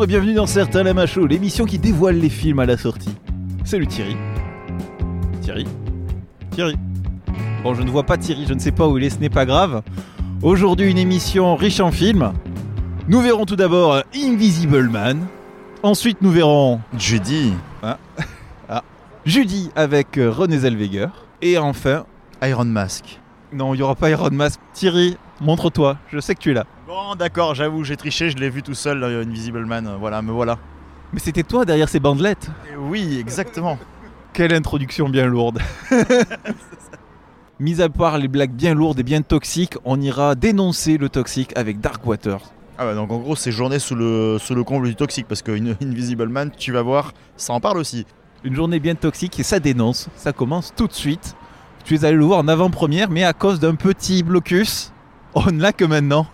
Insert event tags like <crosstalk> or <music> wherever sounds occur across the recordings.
Bonjour et bienvenue dans Certains Lama Show, l'émission qui dévoile les films à la sortie. Salut Thierry. Thierry Thierry. Bon, je ne vois pas Thierry, je ne sais pas où il est, ce n'est pas grave. Aujourd'hui, une émission riche en films. Nous verrons tout d'abord Invisible Man. Ensuite, nous verrons Judy. <laughs> Judy avec euh, René Zellweger. Et enfin, Iron Mask. non, il n'y aura pas Iron Mask. Thierry, montre-toi, je sais que tu es là. Bon, d'accord, j'avoue, j'ai triché, je l'ai vu tout seul, euh, Invisible Man. euh, Voilà, me voilà. Mais c'était toi derrière ces bandelettes. Et oui, exactement. Quelle introduction bien lourde. <laughs> Mis à part les blagues bien lourdes et bien toxiques, on ira dénoncer le toxique avec Darkwater. Ah ouais, donc en gros, c'est journée sous le, sous le comble du toxique, parce que une- Invisible Man, tu vas voir, ça en parle aussi. Une journée bien toxique et ça dénonce. Ça commence tout de suite. Tu es allé le voir en avant-première, mais à cause d'un petit blocus, on ne l'a que maintenant.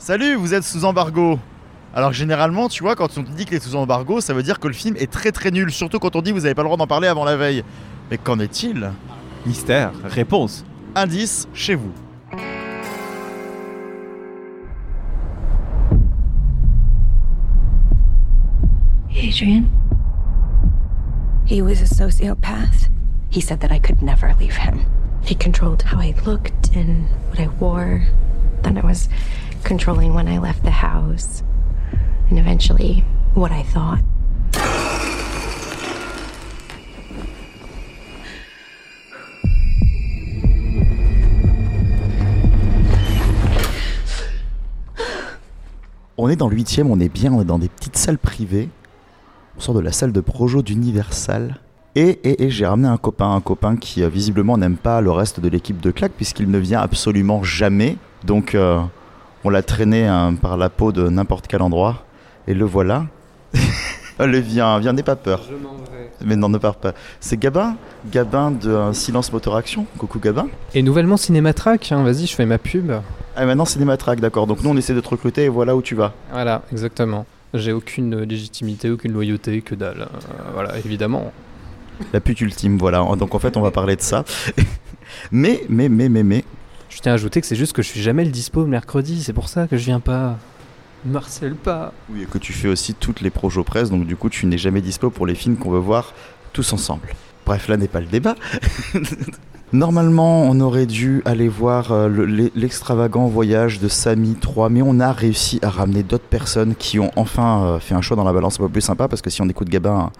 Salut, vous êtes sous embargo. Alors généralement, tu vois, quand on te dit que est sous embargo, ça veut dire que le film est très très nul, surtout quand on dit que vous n'avez pas le droit d'en parler avant la veille. Mais qu'en est-il? Mystère, réponse. Indice chez vous. Adrian? He was a sociopath. He said that I could never leave him. He controlled how I looked and what I wore. Then it was controlling when I left the house. And eventually, what I thought. On est dans le 8 on est bien, on est dans des petites salles privées. On sort de la salle de projo d'Universal. Et, et, et j'ai ramené un copain, un copain qui euh, visiblement n'aime pas le reste de l'équipe de claque puisqu'il ne vient absolument jamais. Donc euh, on l'a traîné hein, par la peau de n'importe quel endroit. Et le voilà. <laughs> Allez, viens, viens, n'aie pas peur. Je m'en vais. Mais non, ne pars pas. C'est Gabin Gabin de euh, Silence Motor Action. Coucou Gabin. Et nouvellement Cinématrack, hein, vas-y, je fais ma pub. Ah, maintenant Cinématrack, d'accord. Donc nous on essaie de te recruter et voilà où tu vas. Voilà, exactement. J'ai aucune légitimité, aucune loyauté, que dalle. Euh, voilà, évidemment. La pute ultime, voilà. Donc en fait, on va parler de ça. <laughs> mais, mais, mais, mais, mais. Je tiens à ajouter que c'est juste que je suis jamais le dispo mercredi, c'est pour ça que je viens pas. Marcel pas. Oui, et que tu fais aussi toutes les projos presse, donc du coup, tu n'es jamais dispo pour les films qu'on veut voir tous ensemble. Bref, là n'est pas le débat. <laughs> Normalement, on aurait dû aller voir euh, le- l'e- l'extravagant voyage de Samy 3, mais on a réussi à ramener d'autres personnes qui ont enfin euh, fait un choix dans la balance un peu plus sympa, parce que si on écoute Gabin,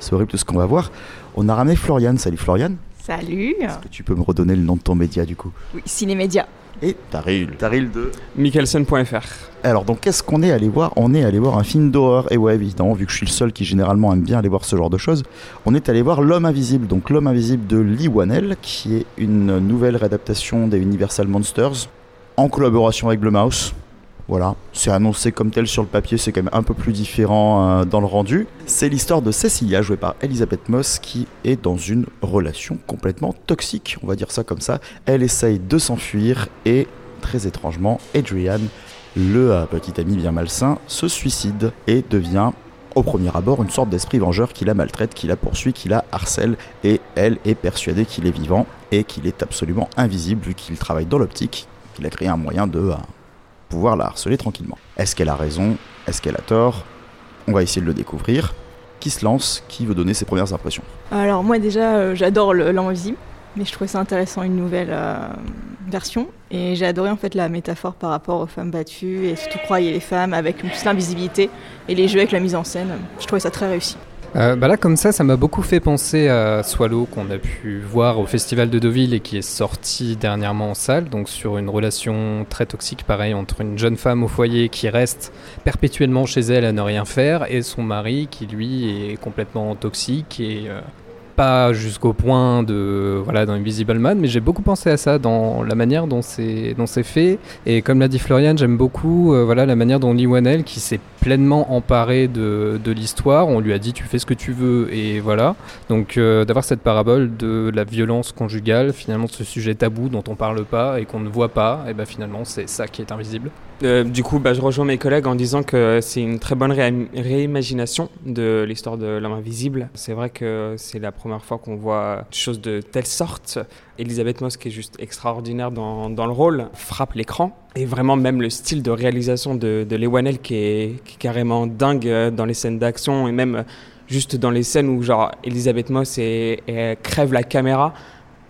c'est horrible tout ce qu'on va voir. On a ramené Floriane. Salut Floriane. Salut Est-ce que tu peux me redonner le nom de ton média du coup Oui, Cinémédia. Et Taril. Taril de Michelson.fr. Alors, donc, qu'est-ce qu'on est allé voir? On est allé voir un film d'horreur. Et ouais, évidemment, vu que je suis le seul qui généralement aime bien aller voir ce genre de choses, on est allé voir L'Homme Invisible. Donc, L'Homme Invisible de Lee Wanell, qui est une nouvelle réadaptation des Universal Monsters, en collaboration avec Blumhouse. Voilà, c'est annoncé comme tel sur le papier, c'est quand même un peu plus différent euh, dans le rendu. C'est l'histoire de Cecilia, jouée par Elisabeth Moss, qui est dans une relation complètement toxique, on va dire ça comme ça. Elle essaye de s'enfuir et, très étrangement, Adrian, le euh, petit ami bien malsain, se suicide et devient au premier abord une sorte d'esprit vengeur qui la maltraite, qui la poursuit, qui la harcèle, et elle est persuadée qu'il est vivant et qu'il est absolument invisible vu qu'il travaille dans l'optique, qu'il a créé un moyen de euh, pouvoir la harceler tranquillement. Est-ce qu'elle a raison? Est-ce qu'elle a tort? On va essayer de le découvrir. Qui se lance? Qui veut donner ses premières impressions? Alors moi déjà, euh, j'adore le- l'homme invisible, mais je trouvais ça intéressant une nouvelle euh, version. Et j'ai adoré en fait la métaphore par rapport aux femmes battues et surtout croyer les femmes avec plus l'invisibilité et les jeux avec la mise en scène. Je trouvais ça très réussi. Euh, bah là, comme ça, ça m'a beaucoup fait penser à Swallow qu'on a pu voir au Festival de Deauville et qui est sorti dernièrement en salle, donc sur une relation très toxique, pareil, entre une jeune femme au foyer qui reste perpétuellement chez elle à ne rien faire et son mari qui, lui, est complètement toxique et euh, pas jusqu'au point de voilà d'Invisible Man, mais j'ai beaucoup pensé à ça dans la manière dont c'est dont c'est fait. Et comme l'a dit Florian, j'aime beaucoup euh, voilà la manière dont Lee Wanell, qui s'est pleinement emparé de, de l'histoire, on lui a dit tu fais ce que tu veux et voilà. Donc euh, d'avoir cette parabole de la violence conjugale, finalement ce sujet tabou dont on parle pas et qu'on ne voit pas, et ben finalement c'est ça qui est invisible. Euh, du coup, bah, je rejoins mes collègues en disant que c'est une très bonne réimagination de l'histoire de l'homme invisible. C'est vrai que c'est la première fois qu'on voit des choses de telle sorte. Elisabeth Moss, qui est juste extraordinaire dans, dans le rôle, frappe l'écran. Et vraiment, même le style de réalisation de, de Lewanel qui est, carrément dingue euh, dans les scènes d'action et même juste dans les scènes où, genre, Elisabeth Moss et, et crève la caméra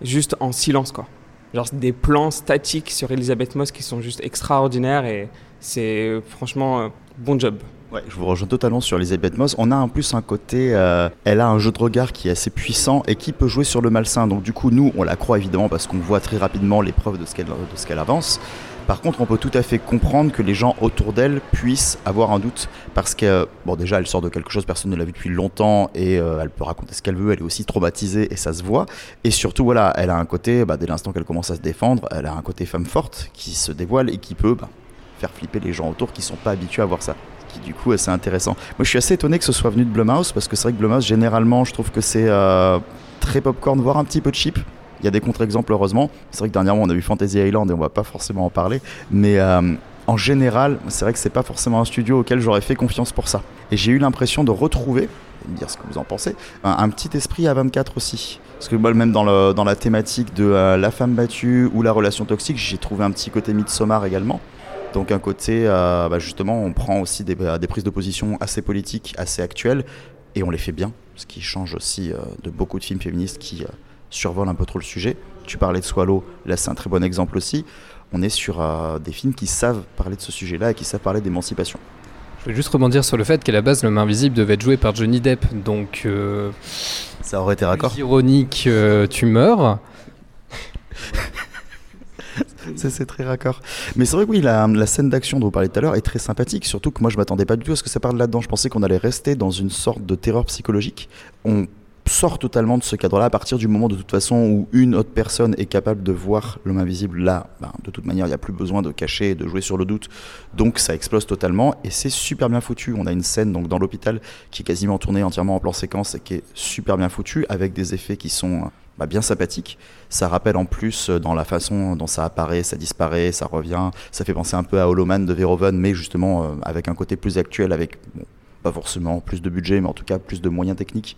juste en silence, quoi. Genre, des plans statiques sur Elisabeth Moss qui sont juste extraordinaires et c'est franchement euh, bon job. Ouais, je vous rejoins totalement sur Elisabeth Moss. On a en plus un côté, euh, elle a un jeu de regard qui est assez puissant et qui peut jouer sur le malsain. Donc du coup, nous, on la croit évidemment parce qu'on voit très rapidement les preuves de ce qu'elle qu'elle avance. Par contre, on peut tout à fait comprendre que les gens autour d'elle puissent avoir un doute parce que, bon, déjà, elle sort de quelque chose, personne ne l'a vu depuis longtemps et euh, elle peut raconter ce qu'elle veut. Elle est aussi traumatisée et ça se voit. Et surtout, voilà, elle a un côté, bah, dès l'instant qu'elle commence à se défendre, elle a un côté femme forte qui se dévoile et qui peut bah, faire flipper les gens autour qui sont pas habitués à voir ça qui du coup assez intéressant. Moi je suis assez étonné que ce soit venu de Blumhouse parce que c'est vrai que Blumhouse généralement je trouve que c'est euh, très popcorn voire un petit peu cheap. Il y a des contre-exemples heureusement. C'est vrai que dernièrement on a vu Fantasy Island et on va pas forcément en parler, mais euh, en général c'est vrai que c'est pas forcément un studio auquel j'aurais fait confiance pour ça. Et j'ai eu l'impression de retrouver me dire ce que vous en pensez. Un, petit esprit à 24 aussi. Parce que moi, même dans, la thématique de euh, la femme battue ou la relation toxique, j'ai trouvé un petit côté Midsommar également. Donc un côté, euh, bah justement, on prend aussi des, des, prises de position assez politiques, assez actuelles, et on les fait bien, ce qui change aussi de beaucoup de films féministes qui survolent un peu trop le sujet. Tu parlais de Swallow, là c'est un très bon exemple aussi. On est sur euh, des films qui savent parler de ce sujet-là et qui savent parler d'émancipation. Je vais juste rebondir sur le fait qu'à la base, l'homme invisible devait être joué par Johnny Depp, donc... Euh, Ça aurait été raccord. Ironique, euh, tu meurs. <laughs> c'est très raccord. Mais c'est vrai que oui, la, la scène d'action dont vous parliez tout à l'heure est très sympathique, surtout que moi je m'attendais pas du tout à ce que ça parle là-dedans. Je pensais qu'on allait rester dans une sorte de terreur psychologique. On sort totalement de ce cadre-là à partir du moment de toute façon où une autre personne est capable de voir l'homme invisible là, ben, de toute manière il n'y a plus besoin de cacher de jouer sur le doute, donc ça explose totalement et c'est super bien foutu. On a une scène donc dans l'hôpital qui est quasiment tournée entièrement en plan séquence et qui est super bien foutue avec des effets qui sont bah, bien sympathiques. Ça rappelle en plus dans la façon dont ça apparaît, ça disparaît, ça revient. Ça fait penser un peu à Holoman de Verhoeven, mais justement euh, avec un côté plus actuel, avec pas forcément plus de budget, mais en tout cas plus de moyens techniques.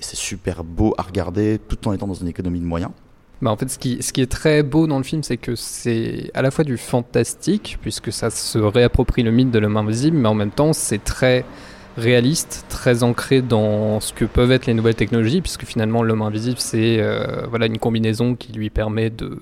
C'est super beau à regarder tout en étant dans une économie de moyens. Bah en fait, ce qui, ce qui est très beau dans le film, c'est que c'est à la fois du fantastique, puisque ça se réapproprie le mythe de l'homme invisible, mais en même temps, c'est très réaliste, très ancré dans ce que peuvent être les nouvelles technologies, puisque finalement, l'homme invisible, c'est euh, voilà, une combinaison qui lui permet de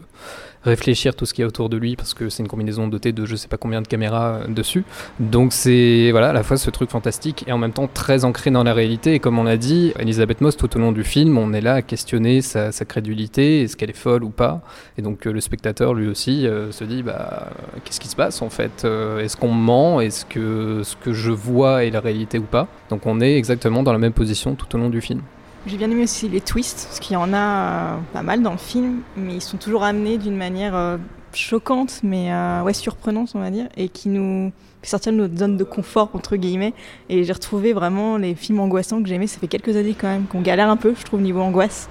réfléchir tout ce qui est autour de lui parce que c'est une combinaison dotée de je sais pas combien de caméras dessus. Donc c'est voilà à la fois ce truc fantastique et en même temps très ancré dans la réalité. Et comme on l'a dit, Elisabeth Moss tout au long du film, on est là à questionner sa, crédulité, est-ce qu'elle est folle ou pas. Et donc euh, le spectateur lui aussi euh, se dit bah qu'est-ce qui se passe en fait euh, Est-ce qu'on ment Est-ce que ce que je vois est la réalité ou pas Donc on est exactement dans la même position tout au long du film. J'ai bien aimé aussi les twists, parce qu'il y en a euh, pas mal dans le film, mais ils sont toujours amenés d'une manière euh, choquante, mais euh, ouais, surprenante, on va dire, et qui nous fait sortir de notre zone de confort, entre guillemets. Et j'ai retrouvé vraiment les films angoissants que j'aimais, ça fait quelques années quand même, qu'on galère un peu, je trouve, niveau angoisse.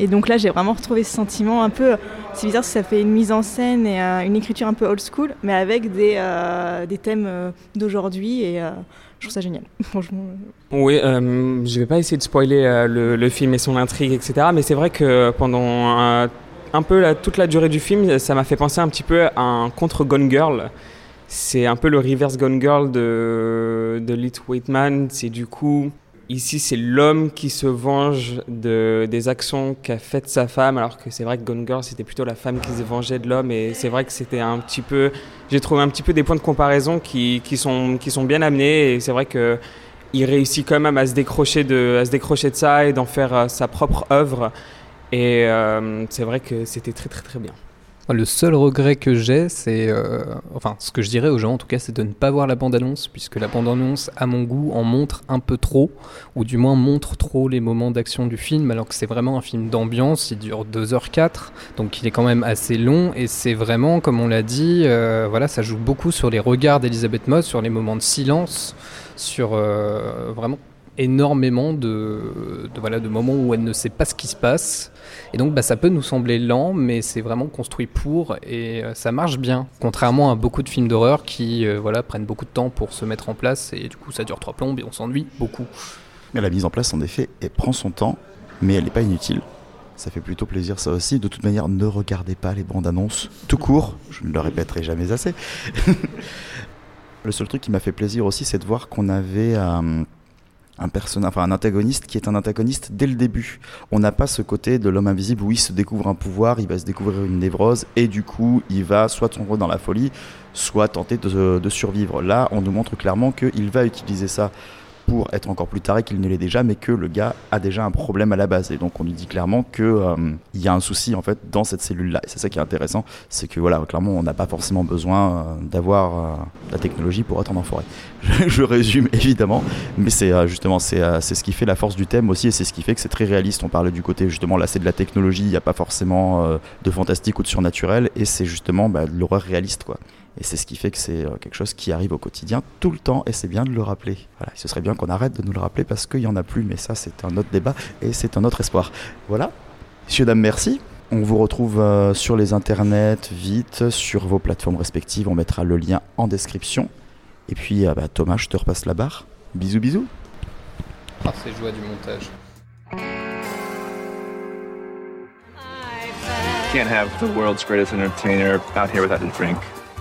Et donc là, j'ai vraiment retrouvé ce sentiment un peu. C'est bizarre ça fait une mise en scène et euh, une écriture un peu old school, mais avec des, euh, des thèmes euh, d'aujourd'hui. Et je trouve ça génial, <laughs> franchement. Oui, euh, je vais pas essayer de spoiler euh, le, film et son intrigue, etc. Mais c'est vrai que pendant euh, un peu toute la durée du film, ça m'a fait penser un petit peu à un contre Gone Girl. C'est un peu le reverse Gone Girl de, de Lit. C'est du coup Ici, c'est l'homme qui se venge de, des actions qu'a faites sa femme, alors que c'est vrai que Gone Girl, c'était plutôt la femme qui se vengeait de l'homme. Et c'est vrai que c'était un petit peu. J'ai trouvé un petit peu des points de comparaison qui, qui, sont, qui sont bien amenés. Et c'est vrai que. Il réussit quand même à se décrocher de, à se décrocher de ça et d'en faire euh, sa propre œuvre. Et euh, c'est vrai que c'était très très très bien. Le seul regret que j'ai, c'est. Euh, enfin, ce que je dirais aux gens, en tout cas, c'est de ne pas voir la bande-annonce, puisque la bande-annonce, à mon goût, en montre un peu trop, ou du moins montre trop les moments d'action du film, alors que c'est vraiment un film d'ambiance, il dure 2h04, donc il est quand même assez long, et c'est vraiment, comme on l'a dit, euh, voilà, ça joue beaucoup sur les regards d'Elisabeth Moss, sur les moments de silence, sur euh, vraiment énormément de, de, voilà, de moments où elle ne sait pas ce qui se passe. Et donc bah, ça peut nous sembler lent, mais c'est vraiment construit pour et euh, ça marche bien. Contrairement à beaucoup de films d'horreur qui euh, voilà, prennent beaucoup de temps pour se mettre en place et du coup ça dure trois plombes et on s'ennuie beaucoup. Mais la mise en place en effet, elle prend son temps, mais elle n'est pas inutile. Ça fait plutôt plaisir ça aussi. De toute manière, ne regardez pas les bandes annonces tout court. Je ne le répéterai jamais assez. <laughs> le seul truc qui m'a fait plaisir aussi, c'est de voir qu'on avait euh, un personnage, enfin un antagoniste qui est un antagoniste dès le début. On n'a pas ce côté de l'homme invisible où il se découvre un pouvoir, il va se découvrir une névrose et du coup il va soit tomber dans la folie, soit tenter de, de survivre. Là, on nous montre clairement qu'il va utiliser ça pour être encore plus taré qu'il ne l'est déjà, mais que le gars a déjà un problème à la base. Et donc on lui dit clairement qu'il euh, y a un souci en fait dans cette cellule-là. Et c'est ça qui est intéressant, c'est que voilà, clairement on n'a pas forcément besoin euh, d'avoir euh, la technologie pour être en enfoiré. <laughs> Je, résume évidemment, mais c'est justement c'est ce qui fait la force du thème aussi, et c'est ce qui fait que c'est très réaliste. On parlait du côté justement là c'est de la technologie, il n'y a pas forcément de fantastique ou de surnaturel, et c'est justement bah, de l'horreur réaliste quoi. Et c'est ce qui fait que c'est euh, quelque chose qui arrive au quotidien tout le temps, et c'est bien de le rappeler. Voilà, ce serait bien qu'on arrête de nous le rappeler parce qu'il n'y en a plus, mais ça c'est un autre débat et c'est un autre espoir. Voilà. Messieurs, dames, merci. On vous retrouve euh, sur les internets vite, sur vos plateformes respectives. On mettra le lien en description. Et puis, euh, bah, Thomas, je te repasse la barre. Bisous, bisous. Ah, c'est joie du montage. Can't have the world's greatest entertainer out here without a drink.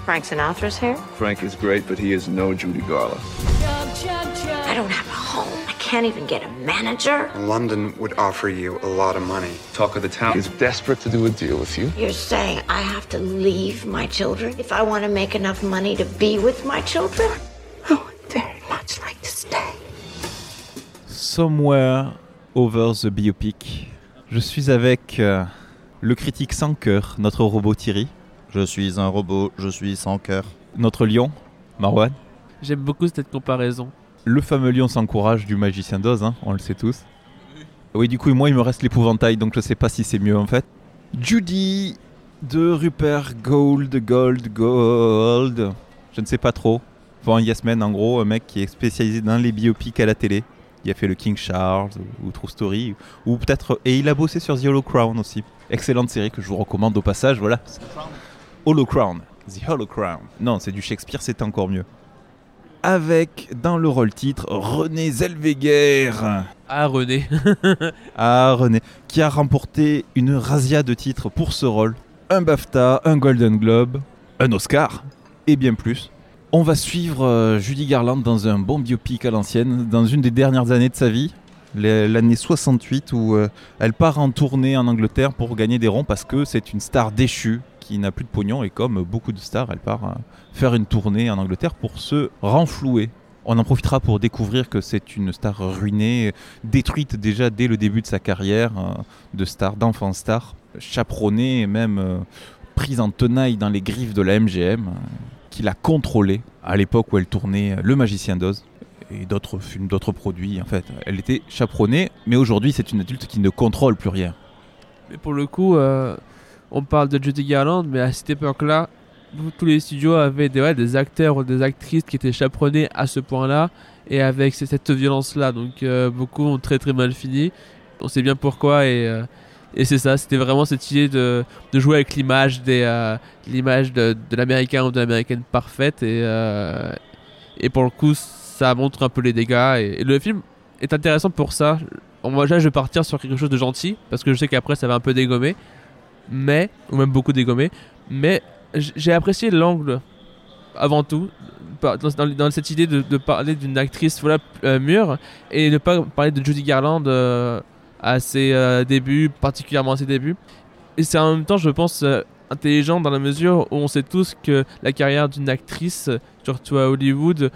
Frank Sinatra's here? Frank is great, but he is no Judy Garland. I don't have a home. I can't even get a manager. London would offer you a lot of money. Talk of the town is desperate to do a deal with you. You're saying I have to leave my children if I want to make enough money to be with my children? I would very much like to stay. Somewhere over the biopic. Je suis avec euh, le critique sans cœur, notre robot Thierry. Je suis un robot, je suis sans cœur. Notre lion, Marwan. J'aime beaucoup cette comparaison. Le fameux lion sans courage du magicien d'Oz, hein, on le sait tous. Oui, du coup, moi, il me reste l'épouvantail, donc je sais pas si c'est mieux en fait. Judy de Rupert Gold, Gold, Gold. Je ne sais pas trop. Bon, Yes Man, en gros, un mec qui est spécialisé dans les biopics à la télé. Il a fait le King Charles ou, ou True Story, ou peut-être. Et il a bossé sur The Hollow Crown aussi. Excellente série que je vous recommande au passage, voilà. Hollow Crown. The Hollow Crown. Non, c'est du Shakespeare, c'est encore mieux. Avec, dans le rôle titre, René Zellweger. Ah, René. <laughs> ah, René. Qui a remporté une razzia de titres pour ce rôle. Un BAFTA, un Golden Globe, un Oscar, et bien plus. On va suivre euh, Judy Garland dans un bon biopic à l'ancienne, dans une des dernières années de sa vie, l'année 68, où euh, elle part en tournée en Angleterre pour gagner des ronds parce que c'est une star déchue qui n'a plus de pognon et comme beaucoup de stars, elle part euh, faire une tournée en Angleterre pour se renflouer. On en profitera pour découvrir que c'est une star ruinée, détruite déjà dès le début de sa carrière euh, de star, d'enfant star, chaperonnée et même prise en tenaille dans les griffes de la MGM, qui l'a contrôlée à l'époque où elle tournait Le Magicien d'Oz et d'autres films, d'autres produits. En fait, elle était chaperonnée, mais aujourd'hui c'est une adulte qui ne contrôle plus rien. Mais pour le coup, on parle de Judy Garland, mais à cette époque-là, tous les studios avaient des, des acteurs ou des actrices qui étaient chaperonnés à ce point-là et avec cette violence-là. Donc euh, beaucoup ont très très mal fini. On sait bien pourquoi et, euh, et c'est ça. C'était vraiment cette idée de, de jouer avec l'image des euh, l'image de, de l'américain ou de l'américaine parfaite et et pour le coup ça montre un peu les dégâts et, le film est intéressant pour ça. Moi déjà je vais partir sur quelque chose de gentil parce que je sais qu'après ça va un peu dégommer. Mais ou même beaucoup dégommé mais j'ai apprécié l'angle avant tout dans, cette idée de, parler d'une actrice voilà euh, mûre et ne pas parler de Judy Garland euh, à ses euh, débuts particulièrement à ses débuts. Et c'est en même temps je pense intelligent dans la mesure où on sait tous que la carrière d'une actrice surtout à Hollywood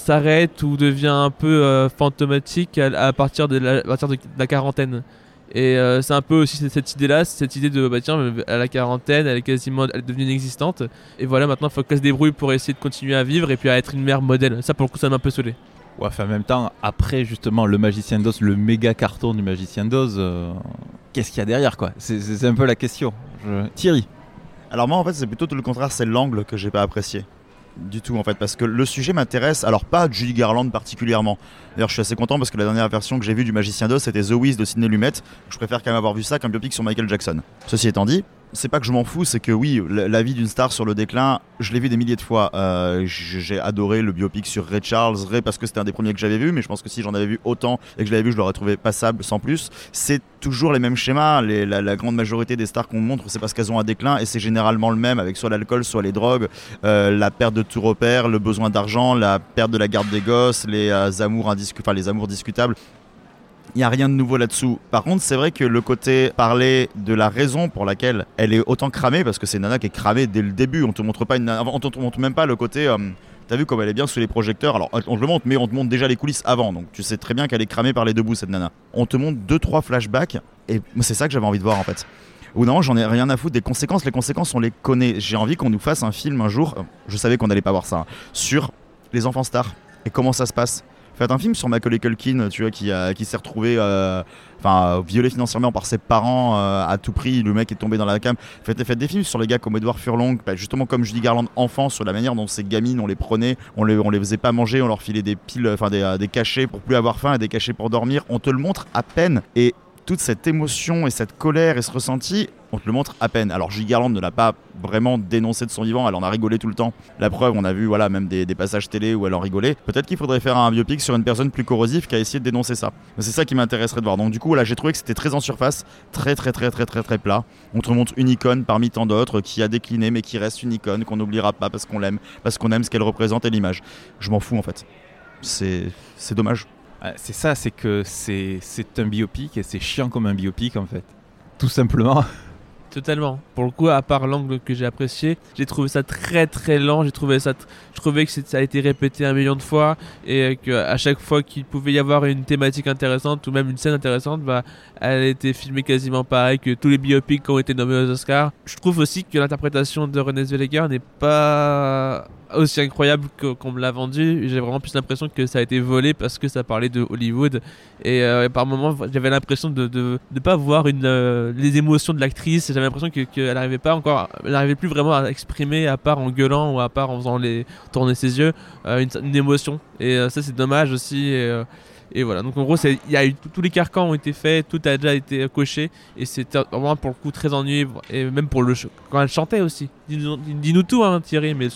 s'arrête ou devient un peu fantomatique à, partir de la, à partir de la quarantaine et euh, c'est un peu aussi cette idée-là, cette idée de bah tiens, à la quarantaine, elle est quasiment elle est devenue inexistante. Et voilà, maintenant il faut qu'elle se débrouille pour essayer de continuer à vivre et puis à être une mère modèle. Ça pour le coup, ça m'a un peu saoulé. Ouais, enfin, en même temps, après justement le Magicien d'Oz, le méga carton du Magicien d'Oz, euh, qu'est-ce qu'il y a derrière quoi? C'est un peu la question. Thierry Alors moi en fait c'est plutôt tout le contraire, c'est l'angle que j'ai pas apprécié du tout en fait parce que le sujet m'intéresse alors pas Judy Garland particulièrement d'ailleurs je suis assez content parce que la dernière version que j'ai vue du Magicien d'Oz c'était The Wiz de Sidney Lumet je préfère quand même avoir vu ça qu'un biopic sur Michael Jackson ceci étant dit c'est pas que je m'en fous, c'est que oui, la, vie d'une star sur le déclin, je l'ai vu des milliers de fois. Euh, j'ai adoré le biopic sur Ray Charles, Ray parce que c'était un des premiers que j'avais vu, mais je pense que si j'en avais vu autant et que je l'avais vu, je l'aurais trouvé passable sans plus. C'est toujours les mêmes schémas. La grande majorité des stars qu'on montre, c'est parce qu'elles ont un déclin et c'est généralement le même avec soit l'alcool, soit les drogues, euh, la perte de tout repère, le besoin d'argent, la perte de la garde des gosses, les euh, amours les amours discutables. Il n'y a rien de nouveau là-dessous. Par contre, c'est vrai que le côté parler de la raison pour laquelle elle est autant cramée, parce que c'est nana qui est cramée dès le début, on te montre pas on te montre même pas le côté. euh, T'as vu comme elle est bien sous les projecteurs Alors on te le montre, mais on te montre déjà les coulisses avant, donc tu sais très bien qu'elle est cramée par les deux bouts cette nana. On te montre deux trois flashbacks, et c'est ça que j'avais envie de voir en fait. Ou non, j'en ai rien à foutre des conséquences. Les conséquences, on les connaît. J'ai envie qu'on nous fasse un film un jour. euh, Je savais qu'on n'allait pas voir ça. hein, sur les enfants stars et comment ça se passe. Faites un film sur Macaulay Culkin, tu vois, qui, qui s'est retrouvé, euh, enfin, violé financièrement par ses parents euh, à tout prix. Le mec est tombé dans la cam. Faites, des films sur les gars comme Edward Furlong, bah, justement comme Judy Garland enfant, sur la manière dont ces gamines, on les prenait, on les, on les faisait pas manger, on leur filait des piles, enfin des, euh, des cachets pour plus avoir faim et des cachets pour dormir. On te le montre à peine et toute cette émotion et cette colère et ce ressenti, on te le montre à peine. Alors Judy Garland ne l'a pas vraiment dénoncé de son vivant, elle en a rigolé tout le temps. La preuve, on a vu voilà même des, passages télé où elle en rigolait. Peut-être qu'il faudrait faire un biopic sur une personne plus corrosive qui a essayé de dénoncer ça. C'est ça qui m'intéresserait de voir. Donc du coup, voilà, j'ai trouvé que c'était très en surface, très très très très très très plat. On te montre une icône parmi tant d'autres qui a décliné mais qui reste une icône qu'on n'oubliera pas parce qu'on l'aime, parce qu'on aime ce qu'elle représente et l'image. Je m'en fous en fait. C'est dommage. C'est ça, c'est que c'est un biopic et c'est chiant comme un biopic en fait. Tout simplement. <laughs> Totalement. Pour le coup, à part l'angle que j'ai apprécié, j'ai trouvé ça très très lent. J'ai trouvé ça, je trouvais que ça a été répété un million de fois et que à chaque fois qu'il pouvait y avoir une thématique intéressante ou même une scène intéressante, bah, elle était filmée quasiment pareil que tous les biopics qui ont été nommés aux Oscars. Je trouve aussi que l'interprétation de Renée Zellweger n'est pas aussi incroyable qu'on me l'a vendu. J'ai vraiment plus l'impression que ça a été volé parce que ça parlait de Hollywood et euh, par moments j'avais l'impression de de pas voir euh, les émotions de l'actrice. J'avais l'impression que qu'elle n'arrivait pas encore, n'arrivait plus vraiment à exprimer à part en gueulant ou à part en faisant tourner ses yeux euh, une, une émotion. Et ça c'est dommage aussi. Et voilà, donc en gros, y a eu tous les carcans ont été faits, tout a déjà été coché, et c'était vraiment pour le coup très ennuyé, et même pour le quand elle chantait aussi. Dis-nous tout, hein, Thierry, mais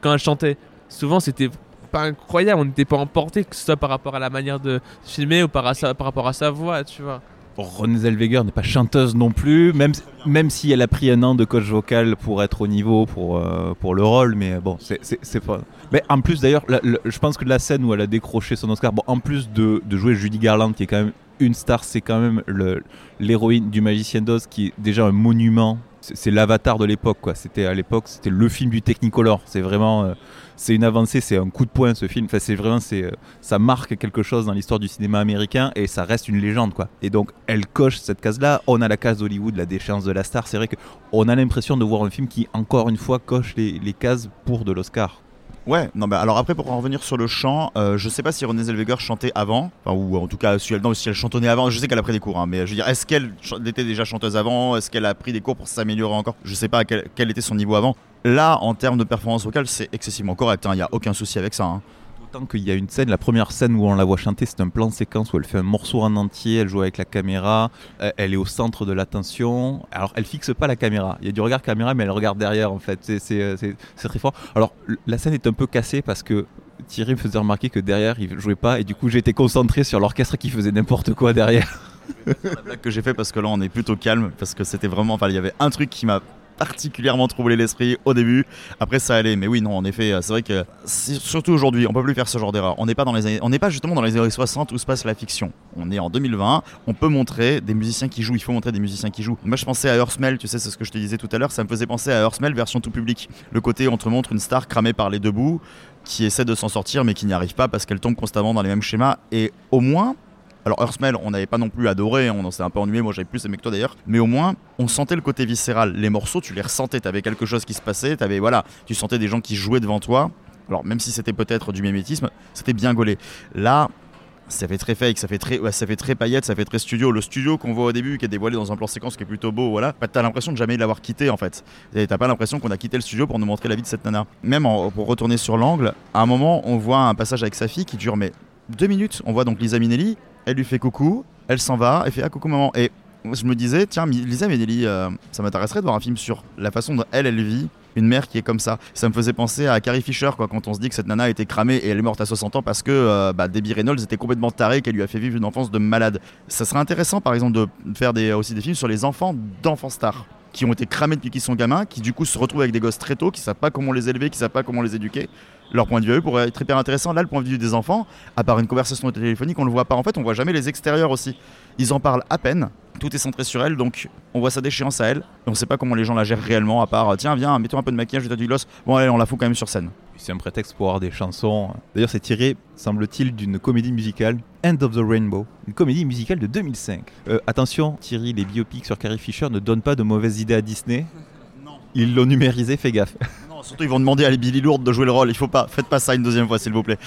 quand elle chantait, souvent c'était pas incroyable, on n'était pas emporté, que ce soit par rapport à la manière de filmer ou par, par rapport à sa voix, tu vois. Renée Zellweger n'est pas chanteuse non plus, même, même si elle a pris un an de coach vocal pour être au niveau pour, euh, pour le rôle, mais bon, c'est- pas. Mais en plus d'ailleurs, je pense que la scène où elle a décroché son Oscar, bon, en plus de, de jouer Judy Garland, qui est quand même une star, c'est quand même l'héroïne du Magicien d'Oz, qui est déjà un monument. C'est c'est l'avatar de l'époque, quoi. C'était à l'époque, c'était le film du Technicolor. C'est vraiment, euh, c'est une avancée, c'est un coup de poing ce film. Enfin, c'est vraiment, c'est, euh, ça marque quelque chose dans l'histoire du cinéma américain et ça reste une légende, quoi. Et donc, elle coche cette case-là. On a la case d'Hollywood, la déchéance de la star. C'est vrai que on a l'impression de voir un film qui, encore une fois, coche les cases pour de l'Oscar. Ouais, non, bah alors après pour en revenir sur le chant, euh, je sais pas si Renée Zellweger chantait avant, ou en tout cas si elle, elle chantonnait avant, je sais qu'elle a pris des cours, hein, mais je veux dire, est-ce qu'elle était déjà chanteuse avant? Est-ce qu'elle a pris des cours pour s'améliorer encore? Je sais pas quel, était son niveau avant. Là, en termes de performance vocale, c'est excessivement correct, il n'y a aucun souci avec ça. hein. D'autant qu'il y a une scène, la première scène où on la voit chanter, c'est un plan séquence où elle fait un morceau en entier, elle joue avec la caméra, euh, elle est au centre de l'attention. Alors elle fixe pas la caméra, il y a du regard caméra, mais elle regarde derrière en fait. C'est- euh, très fort. Alors la scène est un peu cassée parce que Thierry me faisait remarquer que derrière il jouait pas et du coup été concentré sur l'orchestre qui faisait n'importe quoi derrière. <laughs> la blague que j'ai fait parce que là on est plutôt calme, parce que c'était vraiment, enfin il y avait un truc qui m'a particulièrement troublé l'esprit au début. Après ça allait, mais oui non en effet c'est vrai que surtout aujourd'hui on peut plus faire ce genre d'erreur. On n'est pas dans les années, on n'est pas justement dans les années 60 où se passe la fiction. On est en 2020, on peut montrer des musiciens qui jouent, il faut montrer des musiciens qui jouent. Moi je pensais à Earthmel, tu sais c'est ce que je te disais tout à l'heure, ça me faisait penser à Earthmel version tout public. Le côté on te montre une star cramée par les deux bouts qui essaie de s'en sortir mais qui n'y arrive pas parce qu'elle tombe constamment dans les mêmes schémas et au moins alors Earthmel, on n'avait pas non plus adoré, on s'est un peu ennuyé, moi j'avais plus aimé que toi d'ailleurs, mais au moins on sentait le côté viscéral. Les morceaux, tu les ressentais, t'avais quelque chose qui se passait, t'avais voilà, tu sentais des gens qui jouaient devant toi. Alors même si c'était peut-être du mimétisme, c'était bien gaulé. Là, ça fait très fake, ça fait très, ça fait très paillette, ça fait très studio. Le studio qu'on voit au début, qui est dévoilé dans un plan séquence qui est plutôt beau, voilà, bah, t'as l'impression de jamais l'avoir quitté en fait. T'as pas l'impression qu'on a quitté le studio pour nous montrer la vie de cette nana. Même en- pour retourner sur l'angle, à un moment, on voit un passage avec sa fille qui dure mais deux minutes. On voit donc Lisa Minnelli, elle lui fait coucou, elle s'en va, elle fait ah coucou maman. Et je me disais, tiens, Lisa Minnelli, euh, ça m'intéresserait de voir un film sur la façon dont elle, elle vit une mère qui est comme ça. Ça me faisait penser à Carrie Fisher, quoi, quand on se dit que cette nana a été cramée et elle est morte à 60 ans parce que euh, bah, Debbie Reynolds était complètement tarée, qu'elle lui a fait vivre une enfance de malade. Ça serait intéressant, par exemple, de faire aussi des films sur les enfants d'enfants stars qui ont été cramés depuis qu'ils sont gamins, qui du coup se retrouvent avec des gosses très tôt, qui savent pas comment les élever, qui savent pas comment les éduquer. Leur point de vue à eux pourrait être hyper intéressant. Là, le point de vue des enfants, à part une conversation téléphonique, on le voit pas. En fait, on voit jamais les extérieurs aussi. Ils en parlent à peine. Tout est centré sur elle, donc on voit sa déchéance à elle. Et on sait pas comment les gens la gèrent réellement, à part tiens, viens, mets-toi un peu de maquillage, je du gloss. Bon, allez, on la fout quand même sur scène. C'est un prétexte pour avoir des chansons. D'ailleurs, c'est tiré, semble-t-il, d'une comédie musicale, End of the Rainbow, une comédie musicale de 2005. Euh, attention, Thierry, les biopics sur Carrie Fisher ne donnent pas de mauvaises idées à Disney. <laughs> Ils l'ont numérisé, fais gaffe. Non, surtout, ils vont demander à les Billy Lourdes de jouer le rôle. Il faut pas, faites pas ça une deuxième fois, s'il vous plaît.